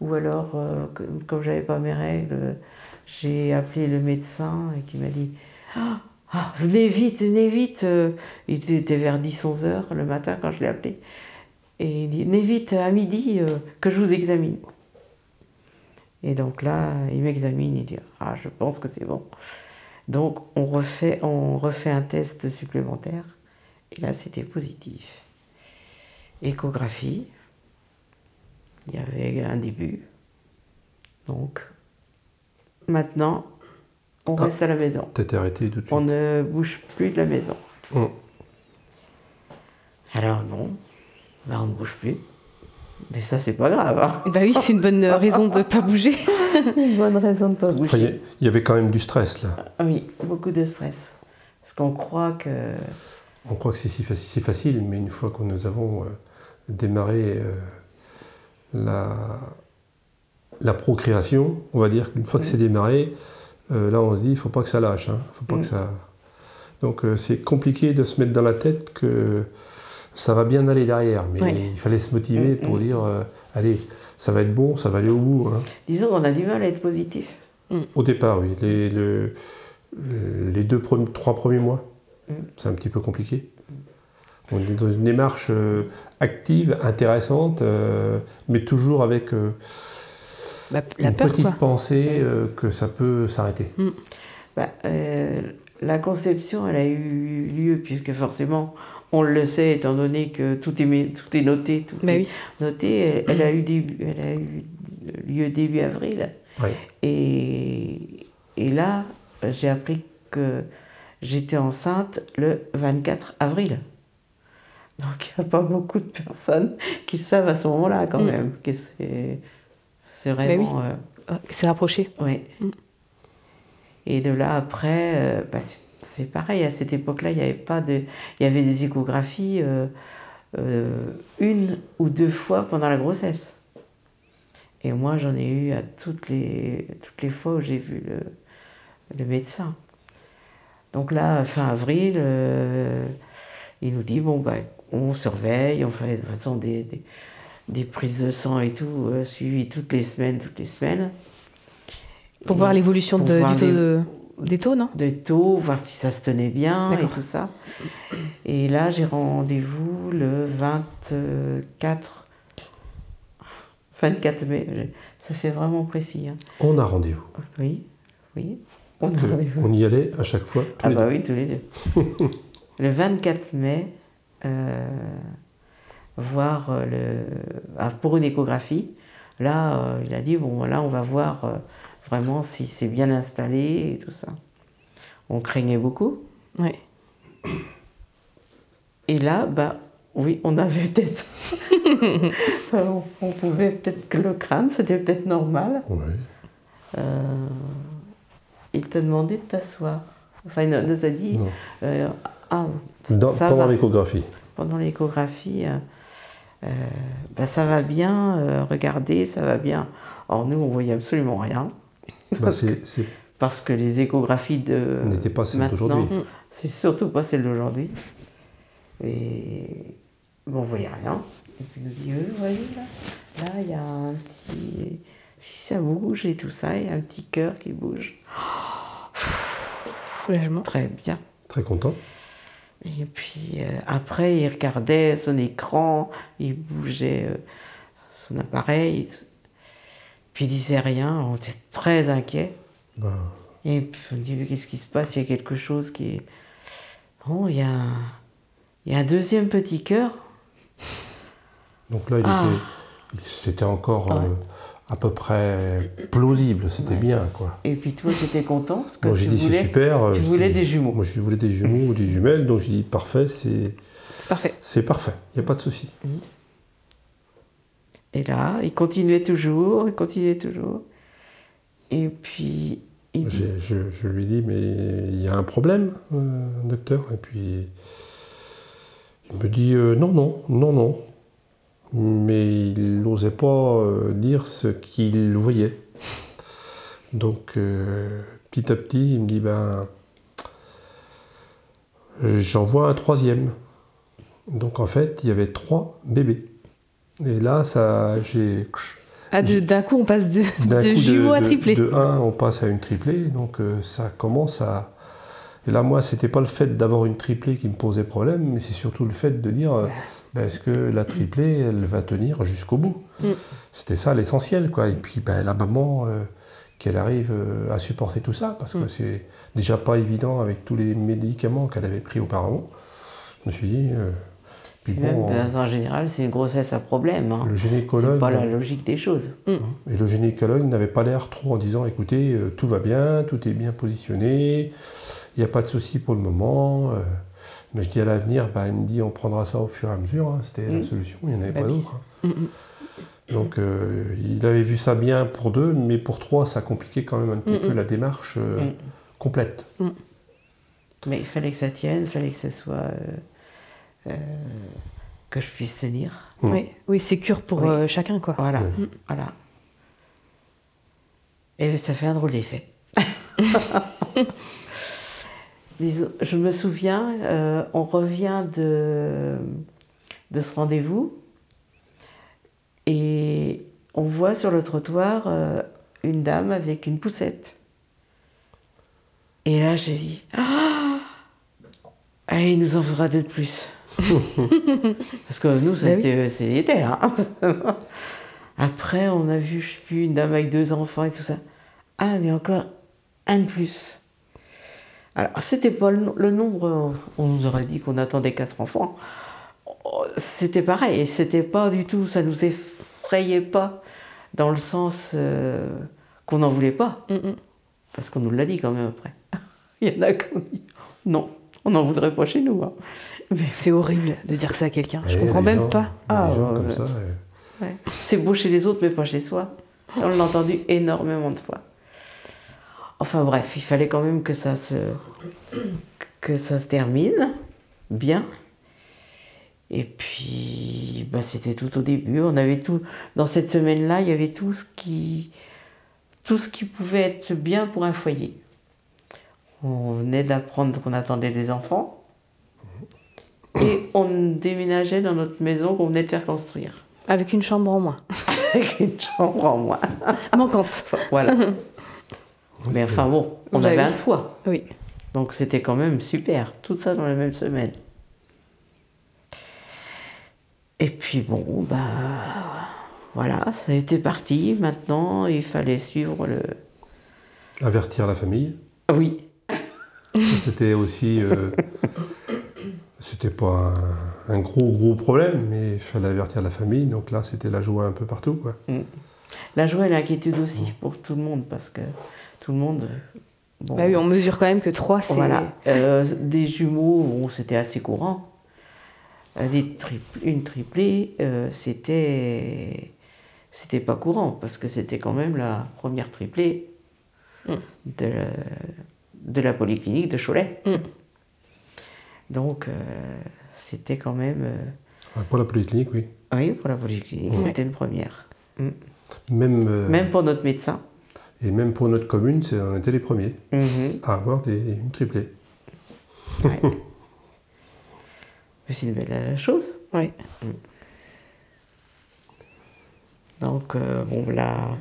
ou alors, que- comme j'avais pas mes règles, j'ai appelé le médecin et qui m'a dit Ah, ah, Venez vite, venez vite Il était vers 10-11 heures le matin quand je l'ai appelé. Et il dit Venez vite à midi euh, que je vous examine. Et donc là, il m'examine, il dit Ah, je pense que c'est bon. Donc on refait, on refait un test supplémentaire. Et là, c'était positif échographie. Il y avait un début. Donc, maintenant, on Ah. reste à la maison. Arrêté tout de suite. On ne bouge plus de la maison. Mm. Alors non, ben, on ne bouge plus. Mais ça, c'est pas grave. hein. Bah oui, c'est une bonne raison de ne pas bouger. (laughs) Une bonne raison de ne pas Enfin, il y bouger. il y avait quand même du stress là. Ah Oui, beaucoup de stress. Parce qu'on croit que... On croit que c'est si faci- facile, mais une fois que nous avons euh, démarré euh, la, la procréation, on va dire qu'une fois que c'est démarré, euh, là on se dit il faut pas que ça lâche. hein. faut pas Mm. que ça... Donc euh, c'est compliqué de se mettre dans la tête que ça va bien aller derrière, mais Ouais. il fallait se motiver Mm, pour mm. dire euh, allez, ça va être bon, ça va aller au bout. hein. Disons qu'on a du mal à être positif. Au départ, oui. Les, le- les deux, trois premiers mois, Mm. c'est un petit peu compliqué. On est dans une démarche euh, active, intéressante, euh, mais toujours avec euh, Bah, la une peur, petite quoi. pensée euh, que ça peut s'arrêter. Bah, euh, la conception, elle a eu lieu, puisque forcément, on le sait, étant donné que tout est, tout est noté, tout Bah est oui. noté, elle, elle a eu début, elle a eu lieu début avril. Et, et là, j'ai appris que j'étais enceinte le 24 avril. Donc, il n'y a pas beaucoup de personnes qui savent à ce moment-là, quand Mm. même, que c'est c'est vraiment... euh, Ah, C'est rapproché. oui. Mm. Et de là après, euh, bah, c'est- c'est pareil, à cette époque-là, il n'y avait pas de. Il y avait des échographies euh, euh, une ou deux fois pendant la grossesse. Et moi, j'en ai eu à toutes les, toutes les fois où j'ai vu le, le médecin. Donc là, fin avril, euh, il nous dit bon, bah, on surveille, on fait de toute façon des, des, des prises de sang et tout, suivies toutes les semaines, toutes les semaines. Pour Et- voir l'évolution du taux les- de- des taux, non? Des taux, voir si ça se tenait bien et tout ça. Et là, j'ai rendez-vous le 24, 24 mai. Ça fait vraiment précis. hein. On a rendez-vous. Oui, oui. On Parce a que rendez-vous. on y allait à chaque fois. tous Ah les bah deux. oui, tous les deux. (laughs) le 24 mai, euh, voir euh, le, ah, pour une échographie. Là, euh, il a dit, bon, là, on va voir euh, vraiment si c'est bien installé et tout ça. On craignait beaucoup. Oui. Et là, bah, oui, on avait peut-être... on, (laughs) on pouvait peut-être que le crâne, c'était peut-être normal. Ouais. Euh, il te demandait de t'asseoir. Enfin, il nous a dit, euh, ah, Dans- ça pendant l'échographie. pendant l'échographie, euh, euh, bah, ça va bien, euh, regardez, ça va bien. Or, nous, on voyait absolument rien, Bah, c'est c'est- parce que les échographies de n'était pas celle maintenant, d'aujourd'hui. c'est surtout pas celle d'aujourd'hui. Et bon, on voyait rien. Et puis dit, euh, vous voyez là, là, il y a un petit... Si ça bouge et tout ça, il y a un petit cœur qui bouge. Soulagement. Très bien. Très content. Et puis euh, après, il regardait son écran, il bougeait euh, son appareil. Puis il disait rien, on était très inquiets. Ben, Et puis on dit, mais qu'est-ce qui se passe? Il y a quelque chose qui est... Bon, il y a un, il y a un deuxième petit cœur. donc là, il Ah. était, c'était encore Ouais. euh, à peu près plausible, c'était Ouais. bien, quoi. Et puis toi, tu étais content parce que Moi, tu dit, c'est voulais, super. euh, tu voulais des jumeaux. Moi, je voulais des jumeaux ou des jumelles, donc j'ai dit, parfait, c'est, C'est parfait. c'est parfait, il n'y a pas de souci. Et là, il continuait toujours, il continuait toujours. Et puis, il Je, je lui dit, mais il y a un problème, euh, docteur Et puis, il me dit, euh, non, non, non, non. Mais il n'osait pas euh, dire ce qu'il voyait. Donc, petit à petit, il me dit, ben, j'en vois un troisième. Donc, en fait, il y avait trois bébés. Et là, ça, j'ai... Ah, d'un coup, on passe de, jumeaux à triplés. De 1, on passe à une triplée, donc euh, ça commence à. Et là, moi, c'était pas le fait d'avoir une triplée qui me posait problème, mais c'est surtout le fait de dire euh, ben, est-ce que la triplée, elle va tenir jusqu'au bout? Mm. C'était ça l'essentiel, quoi. Et puis, ben, la maman, euh, qu'elle arrive à supporter tout ça, parce que Mm. c'est déjà pas évident avec tous les médicaments qu'elle avait pris auparavant. Je me suis dit. Puis même bon, ben, en général, c'est une grossesse à problème. hein. le C'est gynécologue. pas la logique des choses. Et le gynécologue n'avait pas l'air trop en disant écoutez, euh, tout va bien, tout est bien positionné, il n'y a pas de souci pour le moment. euh. mais je dis à l'avenir, bah, il me dit on prendra ça au fur et à mesure, hein, c'était la Mm. solution, il n'y en avait Bah pas d'autre. hein. Donc euh, il avait vu ça bien pour deux, mais pour trois, ça compliquait quand même un petit Mm, peu mm. la démarche euh, Mm. complète. Mais il fallait que ça tienne, il fallait que ce soit. Euh, que je puisse tenir. Mm. Oui, oui c'est cure pour Oui. euh, chacun, quoi. Voilà. Oui. voilà. Et ça fait un drôle d'effet. (laughs) Disons, Je me souviens, euh, on revient de, de ce rendez-vous et on voit sur le trottoir euh, une dame avec une poussette. Et là, je dis Ah Ah, Il nous en fera deux de plus. (laughs) Parce que nous, Bah oui. c'était c'était, hein. (laughs) Après, on a vu, je sais plus, une dame avec deux enfants et tout ça. Ah, mais encore un de plus. Alors, c'était pas le, le nombre, on nous aurait dit qu'on attendait quatre enfants. C'était pareil, c'était pas du tout, ça nous effrayait pas dans le sens euh, qu'on n'en voulait pas. Mm, mm. Parce qu'on nous l'a dit quand même après. (laughs) Il y en a qui ont dit non, on n'en voudrait pas chez nous. hein. C'est horrible de dire ça à quelqu'un. Je comprends même gens- pas. Ah, ouais, Ouais. C'est beau chez les autres, mais pas chez soi. Ça, on l'a entendu énormément de fois. Enfin bref, il fallait quand même que ça se, que ça se termine bien. Et puis, bah, c'était tout au début. On avait tout. Dans cette semaine-là, il y avait tout ce qui, tout ce qui pouvait être bien pour un foyer. On venait d'apprendre qu'on attendait des enfants. (coughs) Et on déménageait dans notre maison qu'on venait de faire construire. Avec une chambre en moins. (laughs) Avec une chambre en moins. (laughs) Manquante. Voilà. (laughs) Mais enfin bon, on Bah avait oui. un toit. Oui. Donc c'était quand même super. Tout ça dans la même semaine. Et puis bon, bah voilà, ça a été parti. Maintenant, il fallait suivre le. avertir la famille. Oui, C'était aussi. euh, c'était pas un, un gros, gros problème, mais il fallait avertir la famille. Donc là, c'était la joie un peu partout. Quoi. la joie et l'inquiétude aussi pour tout le monde parce que tout le monde. Bon, Bah oui, on mesure quand même que 3, c'est. Voilà. Euh, des jumeaux, bon, c'était assez courant. Euh, Des tripl- une triplée, euh, c'était c'était pas courant parce que c'était quand même la première triplée Mm. de, la, de la polyclinique de Cholet. Mm. Donc euh, c'était quand même euh, Enfin, pour la polyclinique, oui. oui pour la polyclinique c'était une première. Même, euh, Même pour notre médecin. Et même pour notre commune, on était les premiers Mhm. à avoir des, une triplée. Ouais. (laughs) C'est une belle chose. Ouais. Donc, euh, bon, la,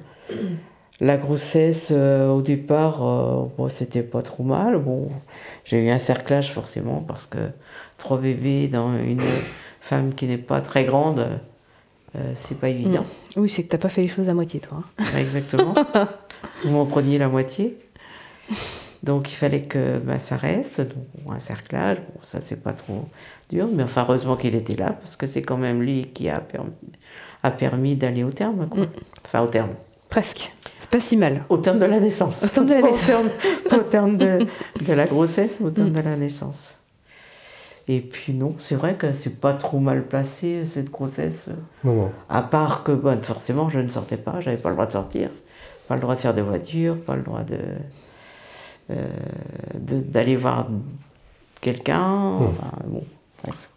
la grossesse, euh, au départ, euh, bon, c'était pas trop mal. Bon, j'ai eu un cerclage forcément parce que trois bébés dans une femme qui n'est pas très grande, euh, c'est pas évident. Oui, c'est que t'as pas fait les choses à moitié, toi. hein. Exactement. (laughs) Vous m'en preniez la moitié. Donc il fallait que bah, ça reste, donc un cerclage, bon, ça c'est pas trop dur, mais enfin heureusement qu'il était là, parce que c'est quand même lui qui a permis, a permis d'aller au terme, quoi. Enfin au terme. Presque. C'est pas si mal. Au terme de la naissance. Au terme de la (laughs) Pas naissance. Au terme, pas au terme de, de la grossesse, mais au terme de la naissance. Et puis non, c'est vrai que c'est pas trop mal placé cette grossesse. Non, non. À part que, bon, forcément, je ne sortais pas, j'avais pas le droit de sortir, pas le droit de faire de voiture, pas le droit de euh, de- d'aller voir quelqu'un. Enfin, bon, bref.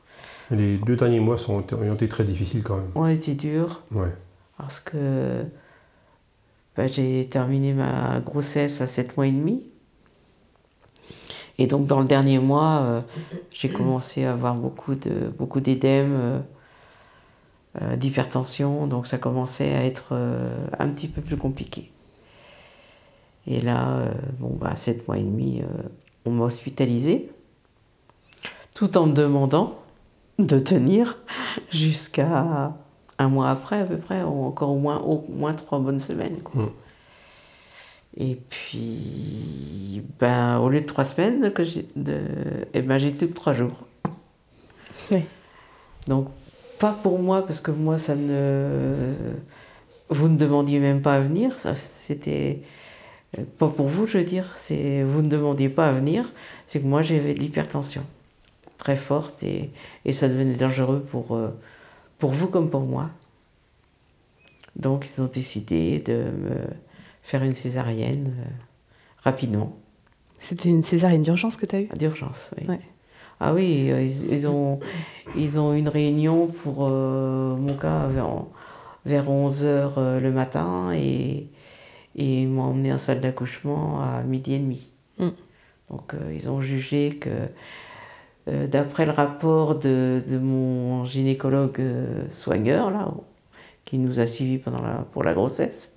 Les deux derniers mois sont, ont été très difficiles quand même. Ouais, c'est dur Ouais. parce que bah, j'ai terminé ma grossesse à 7 mois et demi. Et donc, dans le dernier mois, euh, j'ai commencé à avoir beaucoup de beaucoup d'édème, euh, euh, d'hypertension. Donc, ça commençait à être un petit peu plus compliqué. Et là, bon, bah, à 7 mois et demi, on m'a hospitalisé, tout en me demandant de tenir jusqu'à un mois après, à peu près, ou encore au moins, au moins trois bonnes semaines. quoi. Mm. Et puis, ben, au lieu de trois semaines, que j'ai, de, eh ben, que trois jours. Oui. Donc, pas pour moi, parce que moi, ça ne. Vous ne demandiez même pas à venir, ça, c'était. euh, Pas pour vous, je veux dire, c'est vous ne demandiez pas à venir, c'est que moi j'avais de l'hypertension très forte et, et ça devenait dangereux pour, euh, pour vous comme pour moi. Donc ils ont décidé de me faire une césarienne euh, rapidement, C'était une césarienne d'urgence que t'as eue? D'urgence. Oui. Ouais. Ah oui, euh, ils, ils ont, ils ont une réunion pour euh, mon cas vers, vers 11h le matin et, et ils m'ont emmené en salle d'accouchement à midi et demi. Mm. Donc euh, ils ont jugé que, euh, d'après le rapport de, de mon gynécologue euh, soigneur, là, qui nous a suivis pendant la, pour la grossesse,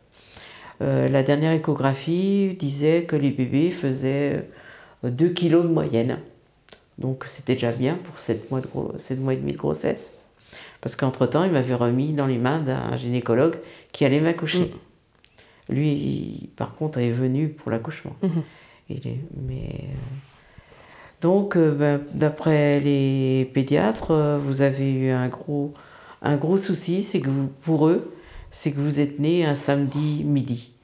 euh, la dernière échographie disait que les bébés faisaient 2 kilos de moyenne. Donc c'était déjà bien pour 7 mois, de gros, mois et demi de grossesse. Parce qu'entre-temps, il m'avait remis dans les mains d'un gynécologue qui allait m'accoucher. Lui, il- par contre, est venu pour l'accouchement. Il est- mais, Donc, euh, ben, d'après les pédiatres, euh, vous avez eu un gros, un gros souci, c'est que vous- pour eux, c'est que vous êtes né un samedi midi.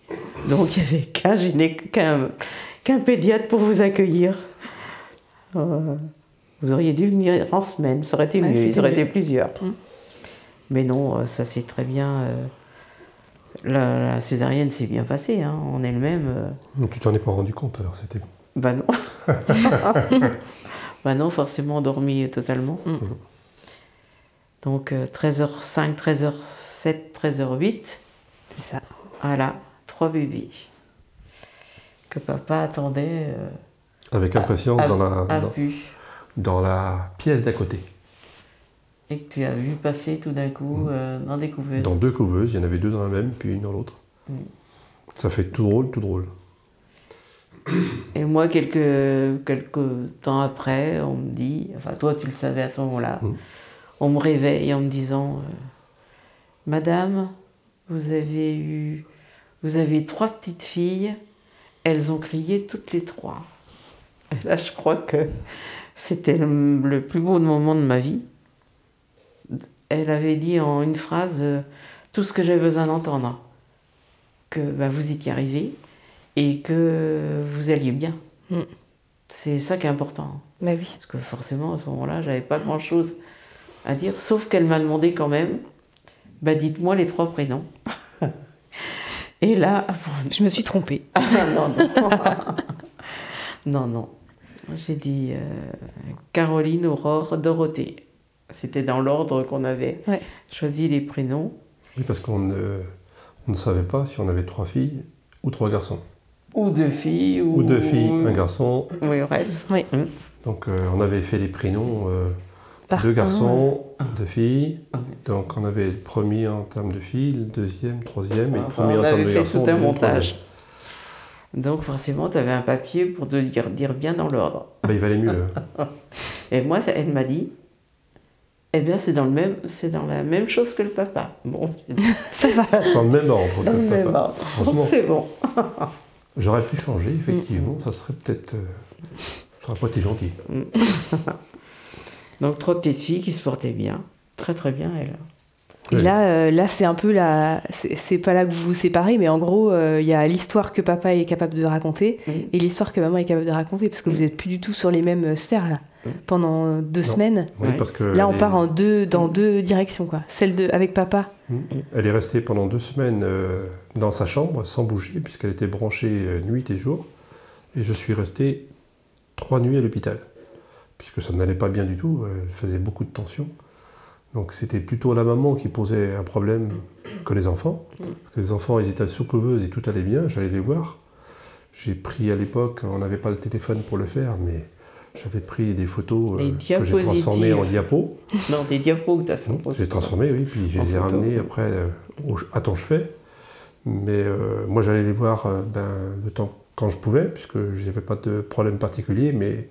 Donc, il n'y avait (laughs) qu'un pédiatre pour vous accueillir. Euh, vous auriez dû venir en semaine, ça aurait été Ouais, mieux, ils auraient été plusieurs. Mm. Mais non, euh, ça s'est très bien. euh, la, la césarienne s'est bien passée hein, en elle-même. euh, Tu t'en es pas rendu compte alors, c'était. Bah non. (laughs) bah non, forcément endormi totalement. Mm. Donc euh, 13h05, 13h07, 13h08, C'est ça. voilà, trois bébés. Que papa attendait euh, Avec impatience à, dans, la, à dans, vue. dans la pièce d'à côté. Et que tu as vu passer tout d'un coup euh, dans des couveuses. Dans deux couveuses, il y en avait deux dans la même, puis une dans l'autre. Mm. Ça fait tout drôle, tout drôle. (clears throat) Et moi, quelques, quelques temps après, on me dit, enfin toi tu le savais à ce moment-là, Mm. on me réveille en me disant, euh, Madame, vous avez eu, vous avez trois petites filles, elles ont crié toutes les trois. Et là, je crois que c'était le, le plus beau moment de ma vie. Elle avait dit en une phrase euh, tout ce que j'avais besoin d'entendre, que bah, vous étiez arrivé et que vous alliez bien. Mm. C'est ça qui est important. Bah oui. Parce que forcément, à ce moment-là, j'avais pas grand-chose à dire, sauf qu'elle m'a demandé quand même, bah dites-moi les trois prénoms. (laughs) Et là, Je me suis trompée. (laughs) ah, non, non. (laughs) non, non. J'ai dit euh, Caroline, Aurore, Dorothée. C'était dans l'ordre qu'on avait Ouais. choisi les prénoms. Oui, parce qu'on ne, on ne savait pas si on avait trois filles ou trois garçons. Ou deux filles. Ou, Ou deux filles, un garçon. Oui, bref. Oui. Donc euh, on avait fait les prénoms euh, deux un, garçons, deux filles. Ouais. Donc on avait le premier en termes de filles, le deuxième, troisième, et le Enfin, premier on en termes avait de fait garçons. tout un le deuxième, montage. Donc forcément, tu avais un papier pour te dire, dire bien dans l'ordre. troisième. Bah, il valait mieux. hein. (laughs) Et moi, ça- elle m'a dit, Eh bien, c'est dans, le même, c'est dans la même chose que le papa. Bon, (laughs) Ça va. Dans le même ordre. que dans le même papa. ordre. C'est bon. (laughs) J'aurais pu changer, effectivement. Ça serait peut-être. euh, ça aurait pas été gentil. (laughs) Donc, trois petites filles qui se portaient bien. Très, très bien, elles. Et Oui. là, euh, là c'est un peu la. C'est pas là que vous vous séparez, mais en gros, euh, il y a l'histoire que papa est capable de raconter Mm. et l'histoire que maman est capable de raconter, parce que vous n'êtes plus du tout sur les mêmes sphères là. Mm. Pendant euh, deux Non. semaines, Oui, Ouais. parce que. là, on part en deux, dans deux directions, quoi. Celle de avec papa. Elle est restée pendant deux semaines euh, dans sa chambre sans bouger, puisqu'elle était branchée euh, nuit et jour. Et je suis resté trois nuits à l'hôpital, puisque ça n'allait pas bien du tout. Elle faisait beaucoup de tension. Donc c'était plutôt la maman qui posait un problème que les enfants. Parce que les enfants, ils étaient sous couveuse et tout allait bien, j'allais les voir. J'ai pris à l'époque, on n'avait pas le téléphone pour le faire, mais j'avais pris des photos Des euh, que j'ai transformées en diapos. (laughs) Non, des diapos que tu as fait. Non, J'ai transformé, oui, puis je les ai photo. ramenés après euh, au- à ton chevet. Mais euh, moi, j'allais les voir euh, ben, le temps quand je pouvais, puisque je n'avais pas de problème particulier, mais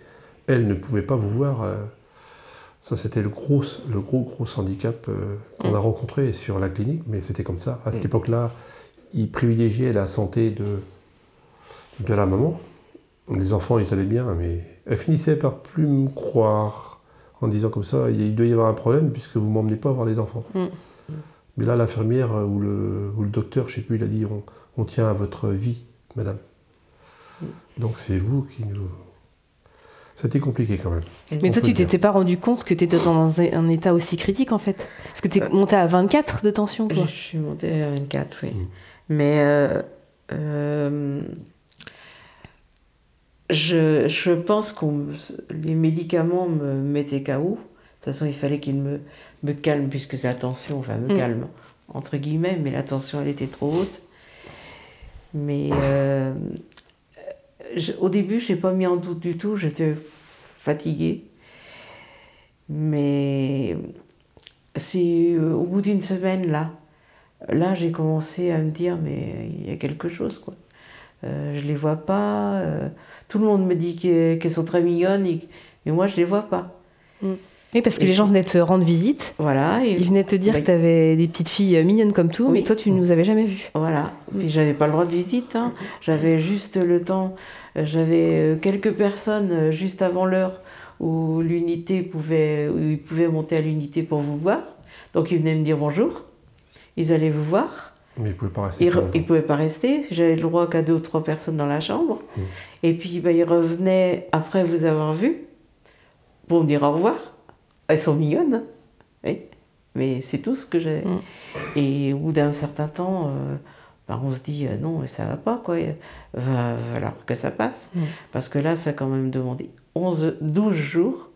elles ne pouvaient pas vous voir. ça, c'était le gros, le gros, gros handicap qu'on Mm. a rencontré sur la clinique, mais c'était comme ça. À cette Mm. époque-là, ils privilégiaient la santé de, de la maman. Les enfants, ils allaient bien, mais elles finissaient par plus me croire en disant comme ça, il doit y avoir un problème puisque vous m'emmenez pas voir les enfants. Mm. Mais là, l'infirmière euh, ou le, ou le docteur, je sais plus, il a dit, on, on tient à votre vie, madame. Donc c'est vous qui nous... C'était compliqué quand même. Mais toi, tu t'étais pas rendu compte que tu étais dans un, un état aussi critique en fait? Parce que tu es monté à 24 de tension, Je toi. suis montée à 24, oui. Mm. Mais euh, euh, je, je pense que les médicaments me mettaient KO. De toute façon, il fallait qu'ils me, me calment, puisque c'est la tension, enfin me Mm. calme, entre guillemets, mais la tension, elle était trop haute. Mais euh, je- au début, je n'ai pas mis en doute du tout, j'étais fatiguée. Mais c'est euh, au bout d'une semaine, là, là, j'ai commencé à me dire, mais il y a quelque chose, quoi. Euh, je les vois pas. euh, tout le monde me dit que- qu'elles sont très mignonnes, et, mais moi, je les vois pas. Oui, parce que Et les gens venaient te rendre visite. Voilà. Et Ils venaient te dire Bah, que tu avais des petites filles mignonnes comme tout, Oui. mais toi, tu nous avais jamais vues. Voilà. Puis j'avais pas le droit de visite. hein. J'avais juste le temps. euh, J'avais euh, quelques personnes juste avant l'heure où l'unité pouvait, où ils pouvaient monter à l'unité pour vous voir. Donc ils venaient me dire bonjour. Ils allaient vous voir. Mais il ne pouvait pas rester. Ils plus ne pouvaient pas rester. J'avais le droit qu'à deux ou trois personnes dans la chambre. Mm. Et puis bah, ils revenaient après vous avoir vu pour me dire au revoir. Elles sont mignonnes. hein. Oui. Mais c'est tout ce que j'ai. Mm. Et au bout d'un certain temps, euh, bah, on se dit euh, non, ça va pas, quoi. Va falloir que ça passe. Mm. Parce que là, ça a quand même demandé 11, 12 jours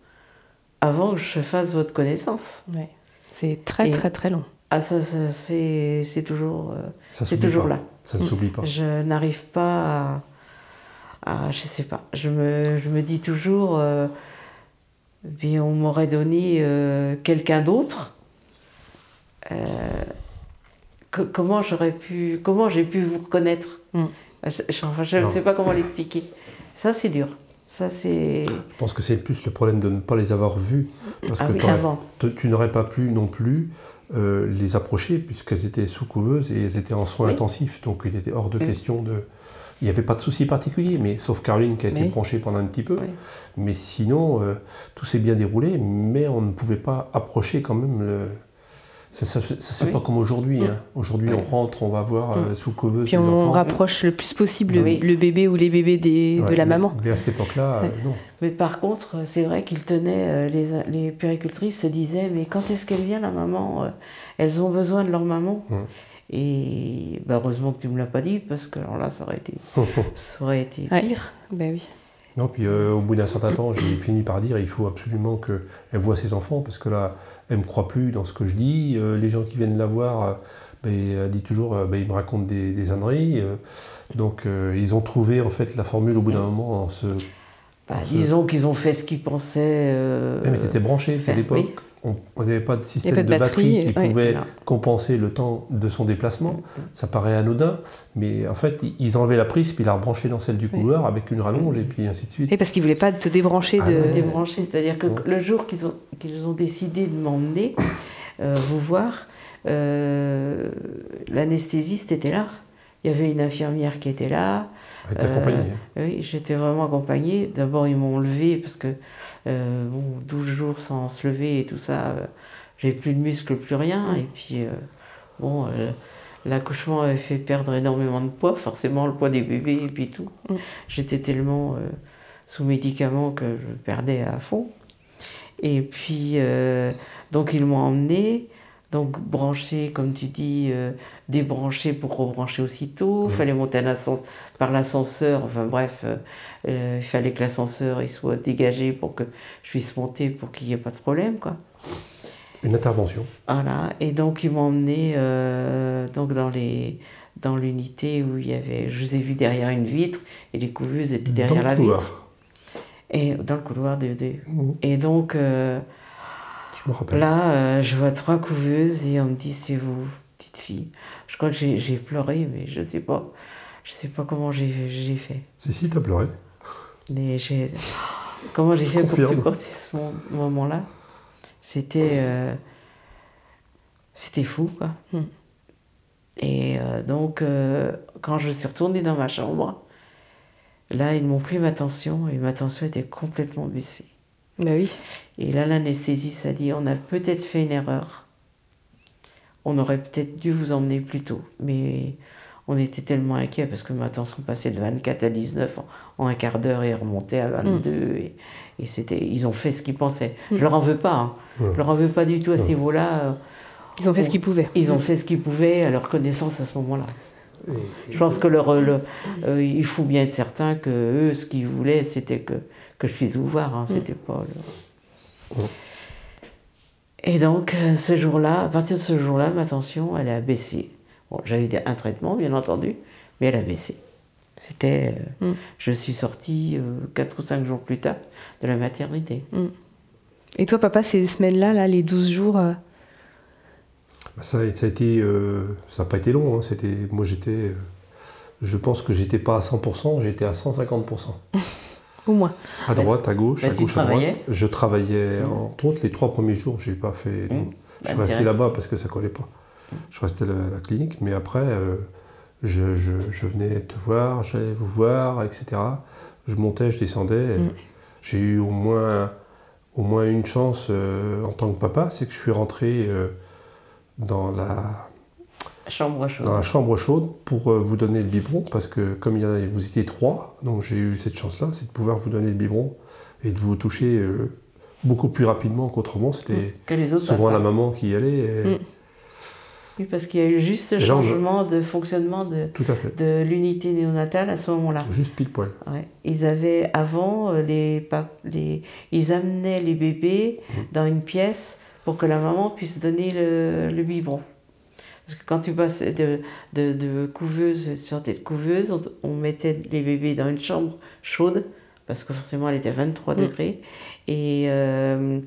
avant que je fasse votre connaissance. Ouais. C'est très, Et- très, très long. Ah, ça, ça, c'est c'est toujours, euh, c'est toujours pas. là. Ça ne s'oublie pas. Je n'arrive pas à, à- Je sais pas. Je me, je me dis toujours. euh, puis on m'aurait donné euh, quelqu'un d'autre. Euh, que- comment j'aurais pu. Comment j'ai pu vous reconnaître Mm. Je, je- enfin, je ne sais pas comment l'expliquer. Ça, c'est dur. Ça, c'est. Je pense que c'est plus le problème de ne pas les avoir vus. Parce Ah que oui, avant. tu n'aurais pas pu non plus euh, les approcher puisqu'elles étaient sous couveuse et elles étaient en soins Oui. intensifs. Donc il était hors de question de. Il n'y avait pas de souci particulier, mais sauf Caroline qui a été branchée pendant un petit peu. Mais sinon, euh, tout s'est bien déroulé, mais on ne pouvait pas approcher quand même le. Ça, ça, ça, c'est Oui. pas comme aujourd'hui. Mm. hein. Aujourd'hui, Oui. on rentre, on va voir euh, sous couveuse Puis on enfants. rapproche le plus possible le- Oui. le bébé ou les bébés des, Ouais, de la mais- maman. Mais à cette époque-là, euh, non. Mais par contre, c'est vrai qu'ils tenaient, euh, les, les puéricultrices se disaient, mais quand est-ce qu'elle vient la maman Euh, Elles ont besoin de leur maman. Mm. Et bah, heureusement que tu me l'as pas dit, parce que alors là, ça aurait été, (laughs) ça aurait été Ouais. pire. Ben oui. Non, puis euh, au bout d'un certain temps, j'ai fini par dire il faut absolument qu'elle voie ses enfants, parce que là, elle ne me croit plus dans ce que je dis. Euh, les gens qui viennent la voir, euh, ben, elle dit toujours ben, ils me racontent des, des âneries. donc, ils ont trouvé en fait la formule au bout d'un moment en se. Bah, Disons qu'ils ont fait ce qu'ils pensaient. mais tu étais branché, à faire, l'époque. oui. On n'avait pas de système pas de, de batterie, batterie, qui ouais. pouvait Non. compenser le temps de son déplacement. Ça paraît anodin, mais en fait, ils- enlevaient la prise, puis ils la rebranchaient dans celle du Ouais. couloir avec une rallonge, et puis ainsi de suite. Et parce qu'ils voulaient pas te débrancher Ah de. non. débranchés, c'est-à-dire que Ouais. le jour qu'ils ont qu'ils ont décidé de m'emmener euh, vous voir, euh, l'anesthésiste était là. Il y avait une infirmière qui était là. Elle t'a accompagné. Oui, j'étais vraiment accompagnée. D'abord, ils m'ont levé parce que euh, bon, 12 jours sans se lever et tout ça, euh, j'ai plus de muscles, plus rien. Et puis, euh, bon, euh, l'accouchement avait fait perdre énormément de poids, forcément le poids des bébés et puis tout. Mm. J'étais tellement euh, sous médicaments que je perdais à fond. Et puis, euh, donc, ils m'ont emmené. Donc, branché, comme tu dis, euh, débranché pour rebrancher aussitôt. Il fallait monter un par l'ascenseur. Enfin, bref, euh, euh, il fallait que l'ascenseur il soit dégagé pour que je puisse monter pour qu'il n'y ait pas de problème, quoi. Une intervention. Voilà, et donc ils m'ont emmené euh, donc dans les dans l'unité où il y avait, je vous ai vu derrière une vitre et les couveuses étaient derrière Dans le la couloir. vitre et dans le couloir de, de- Mhm. et donc Je me rappelle. là euh, je vois trois couveuses et on me dit c'est vous petite fille. Je crois que j'ai pleuré mais je sais pas je sais pas comment j'ai fait. Si, si, t'as pleuré. Mais j'ai- comment j'ai fait pour supporter ce mo- moment-là? C'était euh, c'était fou, quoi. Hmm. Et euh, donc, euh, quand je suis retournée dans ma chambre, là, ils m'ont pris ma tension et ma tension était complètement baissée. Bah oui. Et là, l'anesthésiste a dit on a peut-être fait une erreur. On aurait peut-être dû vous emmener plus tôt. Mais on était tellement inquiets parce que ma tension passait de 24 à 19 en, en un quart d'heure et remontait à 22. Et, et c'était, ils ont fait ce qu'ils pensaient. Je leur en veux pas. hein. Ouais. Je leur en veux pas du tout à ce niveau-là. euh, Ils ont fait ce qu'ils pouvaient. Ils ont fait ce qu'ils pouvaient à leur connaissance à ce moment-là. Je pense que leur, le- euh, il faut bien être certain que eux, ce qu'ils voulaient, c'était que, que je puisse vous voir. Hein, c'était pas. le- Ouais. Et donc, euh, ce jour-là, à partir de ce jour-là, ma tension, elle a baissé. Bon, j'avais un traitement, bien entendu, mais elle a baissé. C'était. euh, Mm. Je suis sortie euh, quatre ou cinq jours plus tard de la maternité. Et toi, papa, ces semaines-là, là, les 12 jours, euh, Bah, ça, a- ça a été, euh, ça n'a pas été long. hein. C'était, moi, j'étais, euh, je pense que j'étais pas à 100%, j'étais à 150%. (laughs) au moins. À droite, à gauche, Bah, à gauche, à droite. Je travaillais, entre autres, les trois premiers jours, j'ai pas fait. Mmh. Je suis Bah, resté là-bas parce que ça collait pas. Je restais à la, la clinique, mais après, euh, je, je- je venais te voir, j'allais vous voir, etc. Je montais, je descendais. J'ai eu au moins, au moins une chance euh, en tant que papa, c'est que je suis rentré euh, dans, la, Chambre chaude. dans la chambre chaude pour euh, vous donner le biberon, parce que comme il y en a- vous étiez trois, donc j'ai eu cette chance-là, c'est de pouvoir vous donner le biberon et de vous toucher euh, beaucoup plus rapidement qu'autrement. C'était autres souvent la maman qui y allait. et- Mm. Oui, parce qu'il y a eu juste ce Et là, on- changement de fonctionnement de, Tout à fait. de l'unité néonatale à ce moment-là. Juste pile poil. Ouais. Ils avaient avant euh, les, ils amenaient les bébés Mmh. dans une pièce pour que la maman puisse donner le, le biberon. Parce que quand tu passais de, de, de couveuse sur tête couveuse, on, on mettait les bébés dans une chambre chaude parce que forcément elle était à 23 Mm. degrés et euh,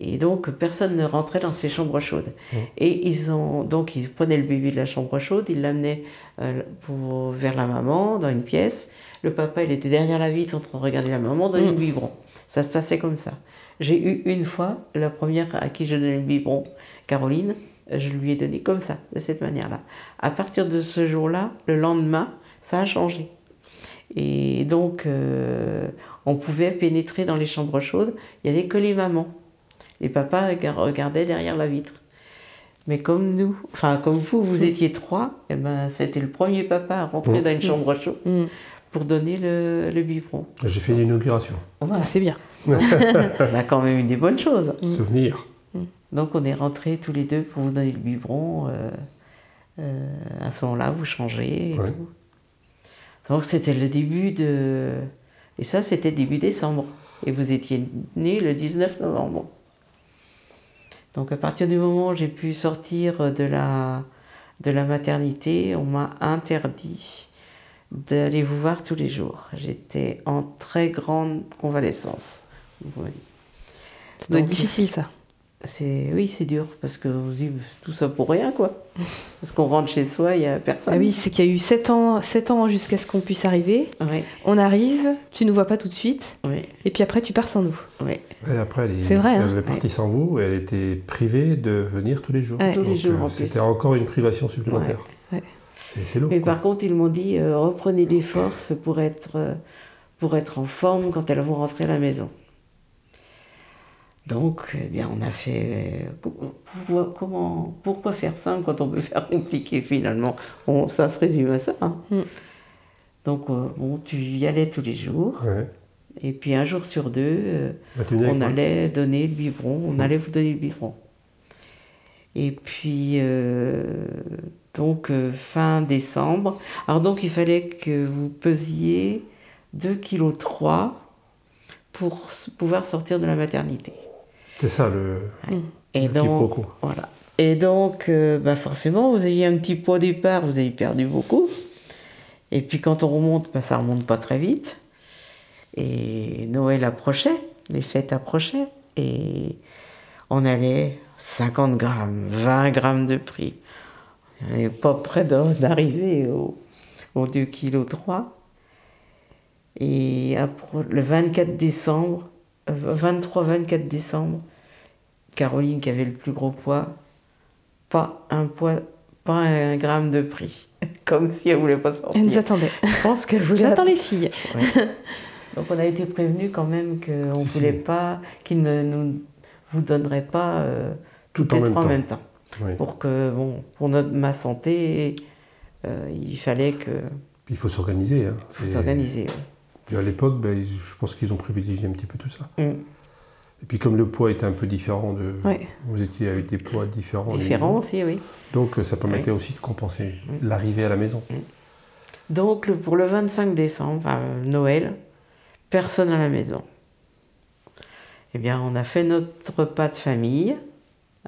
et donc personne ne rentrait dans ces chambres chaudes. Mm. Et ils ont donc ils prenaient le bébé de la chambre chaude, ils l'amenaient euh, pour, vers la maman dans une pièce. Le papa il était derrière la vitre en train de regarder la maman donner Mm. le biberon. Ça se passait comme ça. J'ai eu une fois la première à qui je donnais le biberon, Caroline, je lui ai donné comme ça, de cette manière-là. À partir de ce jour-là, le lendemain, ça a changé. Et donc, euh, on pouvait pénétrer dans les chambres chaudes. Il n'y avait que les mamans. Les papas rega- regardaient derrière la vitre. Mais comme nous, enfin comme vous, vous étiez trois, eh ben, c'était le premier papa à rentrer Mm. dans une chambre chaude Mm. pour donner le, le biberon. J'ai fait l'inauguration. Voilà. (laughs) C'est bien. on a quand même eu des bonnes choses. Souvenir. Donc on est rentrés tous les deux pour vous donner le biberon. euh, euh, à ce moment-là, vous changez et Ouais. tout. Donc c'était le début de... Et ça, c'était début décembre. Et vous étiez né le 19 novembre. Donc à partir du moment où j'ai pu sortir de la, de la maternité, on m'a interdit d'aller vous voir tous les jours. J'étais en très grande convalescence. vous voyez. Ça doit être Donc, difficile, ça. C'est oui, c'est dur parce que vous dites tout ça pour rien quoi. Parce qu'on rentre chez soi, il y a personne. Ah oui, c'est qu'il y a eu 7 ans, sept ans jusqu'à ce qu'on puisse arriver. Oui, On arrive, tu nous vois pas tout de suite, oui, et puis après tu pars sans nous. oui. Et après, elle est, C'est vrai, hein. elle est partie sans vous et elle était privée de venir tous les jours. Ouais. Tous les jours, euh, en plus. C'était encore une privation supplémentaire. Ouais. Ouais. C'est c'est lourd. Mais quoi. par contre, ils m'ont dit euh, reprenez des forces pour être, euh, pour être en forme quand elles vont rentrer à la maison. Donc, eh bien, on a fait. euh, comment, pourquoi faire simple quand on peut faire compliqué finalement? Bon, Ça se résume à ça. hein. Mm. Donc, euh, bon, tu y allais tous les jours. Ouais. Et puis, un jour sur deux, euh, Bah, on allait donner le biberon, on allait vous donner le biberon. Et puis, euh, donc, euh, fin décembre. Alors, donc, il fallait que vous pesiez 2,3 kg pour pouvoir sortir de la maternité. C'est ça le, Et le donc, quiproquo. voilà. Et donc, euh, bah forcément, vous aviez un petit poids au départ, vous avez perdu beaucoup. Et puis quand on remonte, bah, ça remonte pas très vite. Et Noël approchait, les fêtes approchaient. Et on allait 50 grammes, 20 grammes de prix. On n'est pas près d'arriver au, au 2 kg 3. Et après, le 24 décembre, 23-24 décembre, Caroline qui avait le plus gros poids, pas un poids, pas un gramme de prix. (laughs) Comme si elle voulait pas Elle nous sortir. attendait. Je pense qu'elle voulait J'attends les filles. Ouais. Donc on a été prévenu quand même qu'on ne Si, si. voulait pas, qu'il ne nous vous donnerait pas euh, toutes en les même trois en temps. même temps. Oui. Pour que, bon, pour notre, ma santé, euh, il fallait que il faut s'organiser. Hein. faut C'est- s'organiser. ouais. À l'époque, ben, je pense qu'ils ont privilégié un petit peu tout ça. Mm. Et puis comme le poids était un peu différent de... Vous étiez avec des poids différents. les Différent maisons. aussi, oui. Donc euh, ça permettait aussi de compenser Mm. l'arrivée à la maison. Donc le- pour le 25 décembre, enfin, Noël, personne à la maison. Eh bien, on a fait notre repas de famille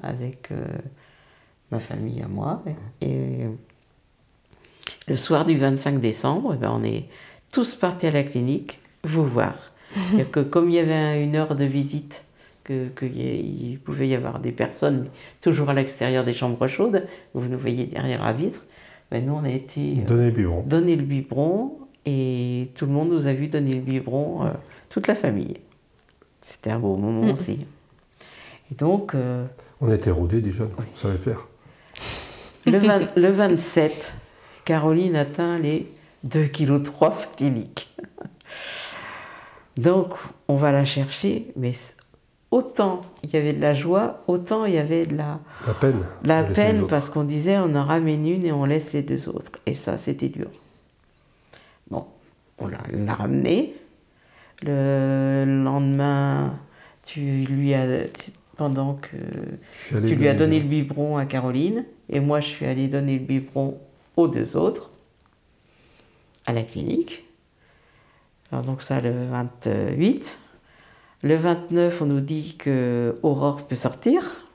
avec euh, ma famille à moi. Et le soir du 25 décembre, eh bien, on est tous partis à la clinique vous voir. (laughs) Que comme il y avait une heure de visite, que, que y ait- il pouvait y avoir des personnes, mais toujours à l'extérieur des chambres chaudes, vous nous voyez derrière la vitre, ben, nous on a été... euh, Donner le biberon. donner le biberon et tout le monde nous a vu donner le biberon, euh, toute la famille. C'était un beau moment Mm. aussi. Et donc, euh, On était rodés déjà, nous, on savait faire. le, 20 (laughs) le 27, Caroline atteint les 2,3 kg fatidiques. Donc, on va la chercher, mais autant il y avait de la joie, autant il y avait de la, La peine. la peine parce qu'on disait on en ramène une et on laisse les deux autres. Et ça, c'était dur. Bon, on l'a ramené. Le lendemain, tu lui as. tu- pendant que. Tu lui as donné le biberon à Caroline. Et moi, je suis allée donner le biberon aux deux autres. À la clinique. Alors, donc, ça, le 28. Le 29, on nous dit que Aurore peut sortir.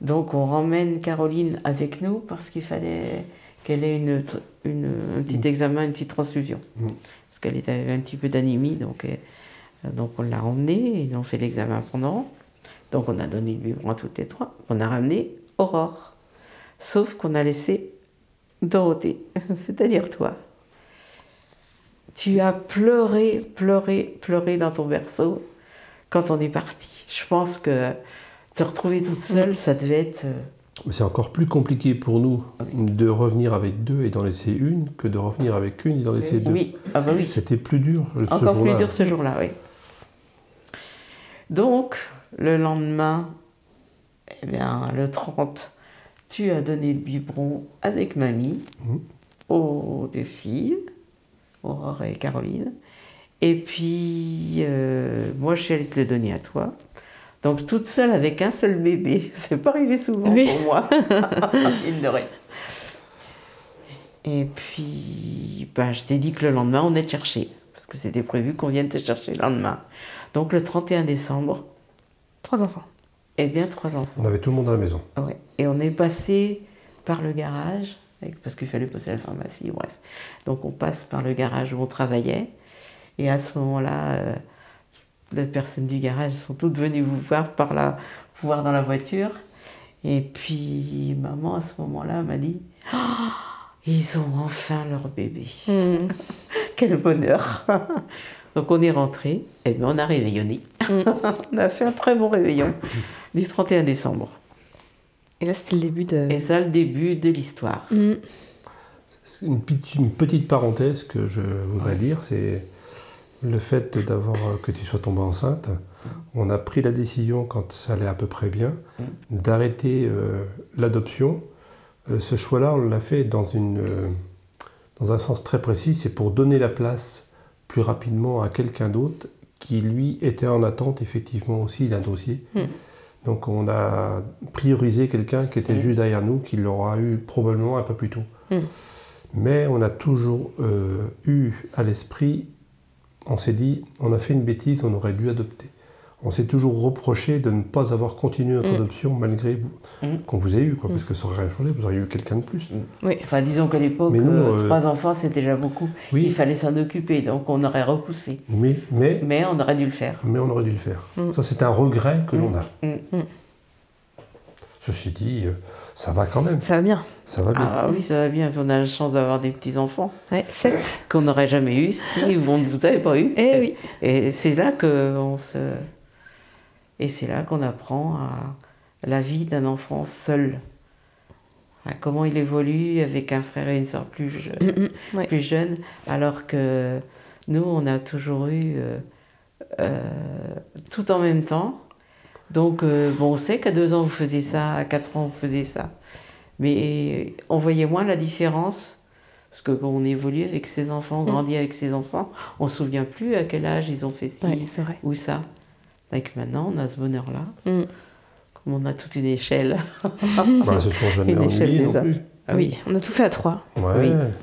Donc on ramène Caroline avec nous parce qu'il fallait qu'elle ait une, un petit examen, une petite transfusion. Mm. Parce qu'elle avait un petit peu d'anémie, donc, euh, donc on l'a emmenée, ils ont fait l'examen pendant. Donc on a donné le biberon à toutes les trois. On a ramené Aurore. Sauf qu'on a laissé Dorothée, (laughs) c'est-à-dire toi. Tu as pleuré, pleuré, pleuré dans ton berceau quand on est parti. Je pense que te retrouver toute seule, ça devait être. euh, Mais c'est encore plus compliqué pour nous de revenir avec deux et d'en laisser une que de revenir avec une et d'en laisser deux. Oui, ah bah oui. C'était plus dur ce Encore plus jour-là. dur ce jour-là, oui. Donc, le lendemain, eh bien, le 30, tu as donné le biberon avec mamie Mhm. aux deux filles, Aurore et Caroline. Et puis, euh, moi, je suis allée te le donner à toi. Donc, toute seule avec un seul bébé. (laughs) C'est pas arrivé souvent Oui. pour moi. (laughs) Il de rien. Et puis, ben, je t'ai dit que le lendemain, on est te chercher. Parce que c'était prévu qu'on vienne te chercher le lendemain. Donc, le 31 décembre, Trois enfants. eh bien, trois enfants. On avait tout le monde à la maison. Ouais. Et on est passé par le garage, parce qu'il fallait passer à la pharmacie, bref. Donc on passe par le garage où on travaillait. Et à ce moment-là, euh, les personnes du garage sont toutes venues vous voir par la voir dans la voiture. Et puis maman, à ce moment-là, m'a dit Ah, Ils ont enfin leur bébé. Mm. (laughs) Quel bonheur (laughs) Donc on est rentré, et bien on a réveillonné. (laughs) on a fait un très bon réveillon du 31 décembre. Et là, c'était le début de. Et ça, le début de l'histoire. Mm. C'est Une, petite- une petite parenthèse que je voudrais dire, c'est le fait d'avoir euh, que tu sois tombée enceinte. On a pris la décision, quand ça allait à peu près bien, d'arrêter euh, l'adoption. Euh, ce choix-là, on l'a fait dans, une, euh, dans un sens très précis, c'est pour donner la place plus rapidement à quelqu'un d'autre qui, lui, était en attente effectivement aussi d'un dossier. Mm. Donc on a priorisé quelqu'un qui était Mm. juste derrière nous, qui l'aura eu probablement un peu plus tôt. Mm. Mais on a toujours eu à l'esprit, on s'est dit, on a fait une bêtise, on aurait dû adopter. On s'est toujours reproché de ne pas avoir continué notre Mm. adoption malgré vous- Mm. qu'on vous ait eu, quoi, parce que ça aurait rien changé, vous auriez eu quelqu'un de plus. Oui. Enfin, disons qu'à l'époque, euh, euh, trois enfants, c'était déjà beaucoup. Oui. Il fallait s'en occuper, donc on aurait repoussé. Mais, mais, Mais on aurait dû le faire. mais on aurait dû le faire. Mm. Ça, c'est un regret que l'on a. Ceci dit, euh, ça va quand même, Ça va bien. ça va bien. Ah oui, ça va bien. On a la chance d'avoir des petits-enfants Ouais, 7. qu'on n'aurait jamais eu si on ne vous avait pas eu. Eh oui. Et c'est là que on se... Et c'est là qu'on apprend à la vie d'un enfant seul. À comment il évolue avec un frère et une soeur plus, je- Mm, mm, ouais. plus jeunes, alors que nous, on a toujours eu euh, euh, tout en même temps. Donc, euh, bon, on sait qu'à deux ans, vous faisiez ça, à quatre ans, vous faisiez ça. Mais on voyait moins la différence, parce que quand on évolue avec ses enfants, on Mm. grandit avec ses enfants, on ne se souvient plus à quel âge ils ont fait ci Ouais, c'est vrai. ou ça. Donc maintenant, on a ce bonheur-là. Mm. Comme on a toute une échelle. (laughs) Bah, ce sont jamais Une échelle des non âges. plus. Ah oui, on a tout fait à trois. Ouais.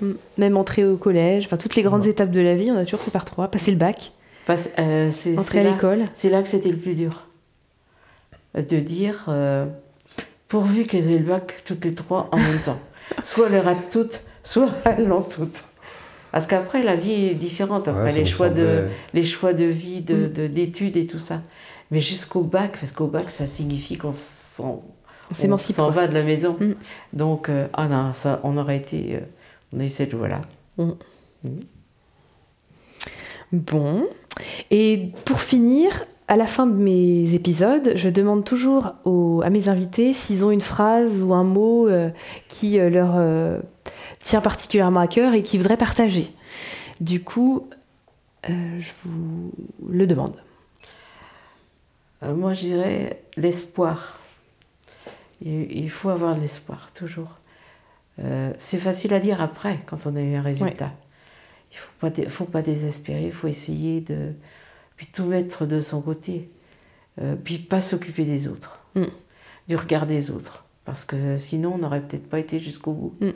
Oui. Mm. Même entrer au collège, enfin toutes les grandes Ouais. étapes de la vie, on a toujours fait par trois. Passer le bac, Parce- euh, entrer à l'école. C'est là que c'était le plus dur. De dire, euh, pourvu qu'elles aient le bac toutes les trois en même temps. (laughs) Soit elles ratent toutes, soit (laughs) elles l'ont toutes. Parce qu'après, la vie est différente. Après, Ouais, les, choix de, les choix de vie, de- Mm. de- d'études et tout ça. Mais jusqu'au bac, parce qu'au bac, ça signifie qu'on s'en, On s'en va de la maison. Mm. Donc, euh, ah non, ça, on aurait été. euh, on a eu cette voie-là. Bon. Et pour finir, à la fin de mes épisodes, je demande toujours aux- à mes invités s'ils ont une phrase ou un mot euh, qui euh, leur euh, tient particulièrement à cœur et qu'ils voudraient partager. Du coup, euh, je vous le demande. Moi, je dirais l'espoir. Il, faut avoir de l'espoir, toujours. C'est facile à dire après, quand on a eu un résultat. Il ne faut pas désespérer, il faut essayer de puis tout mettre de son côté. Euh, puis pas s'occuper des autres, Mm. du regard des autres. Parce que sinon, on n'aurait peut-être pas été jusqu'au bout. Mm.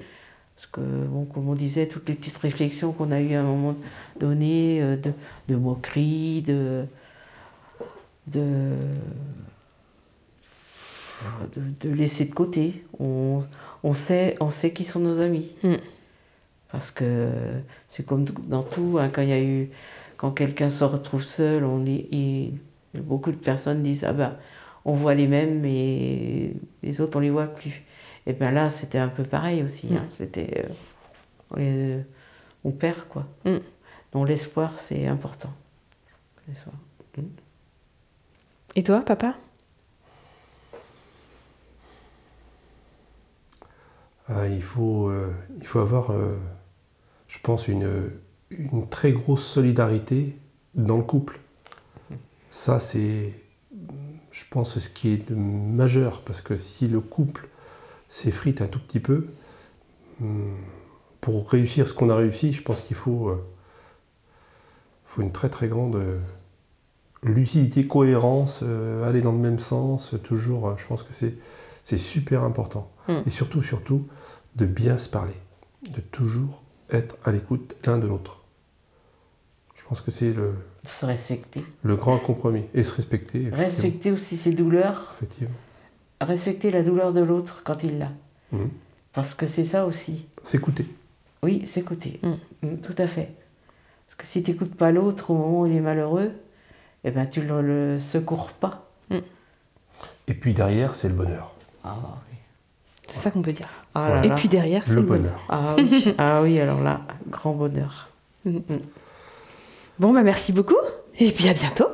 Parce que, bon, comme on disait, toutes les petites réflexions qu'on a eues à un moment donné, euh, de, de moqueries, de, de, de, de laisser de côté. On, on, sait, on sait qui sont nos amis. Mm. Parce que c'est comme dans tout, hein, quand il y a eu, quand quelqu'un se retrouve seul, on est, et beaucoup de personnes disent ah ben on voit les mêmes mais les autres on les voit plus. Et bien là c'était un peu pareil aussi. hein, C'était euh, on, les- on perd quoi. Mm. Donc l'espoir c'est important. L'espoir. Et toi, papa? Ah, il, faut, euh, il faut avoir, euh, je pense, une, une très grosse solidarité dans le couple. Ça, c'est, je pense, ce qui est de majeur, parce que si le couple s'effrite un tout petit peu, pour réussir ce qu'on a réussi, je pense qu'il faut, euh, faut une très très grande euh, lucidité, cohérence, euh, aller dans le même sens, toujours, je pense que c'est, c'est super important. Mm. Et surtout, surtout, de bien se parler, de toujours être à l'écoute l'un de l'autre. Je pense que c'est le, Se respecter. le grand compromis. Et se respecter. Respecter aussi ses douleurs. Effectivement. Respecter la douleur de l'autre quand il l'a. Mhm. Parce que c'est ça aussi. S'écouter. Oui, s'écouter. Mm. Mm, tout à fait. Parce que si tu n'écoutes pas l'autre au moment où il est malheureux, eh ben tu ne le, secours pas. Et puis derrière, c'est le bonheur. Ah oui. C'est ça qu'on peut dire. Ah là Et là. puis derrière, c'est Le le bonheur. bonheur. Ah oui. ah oui, alors là, grand bonheur. Bon, bah merci beaucoup. Et puis à bientôt.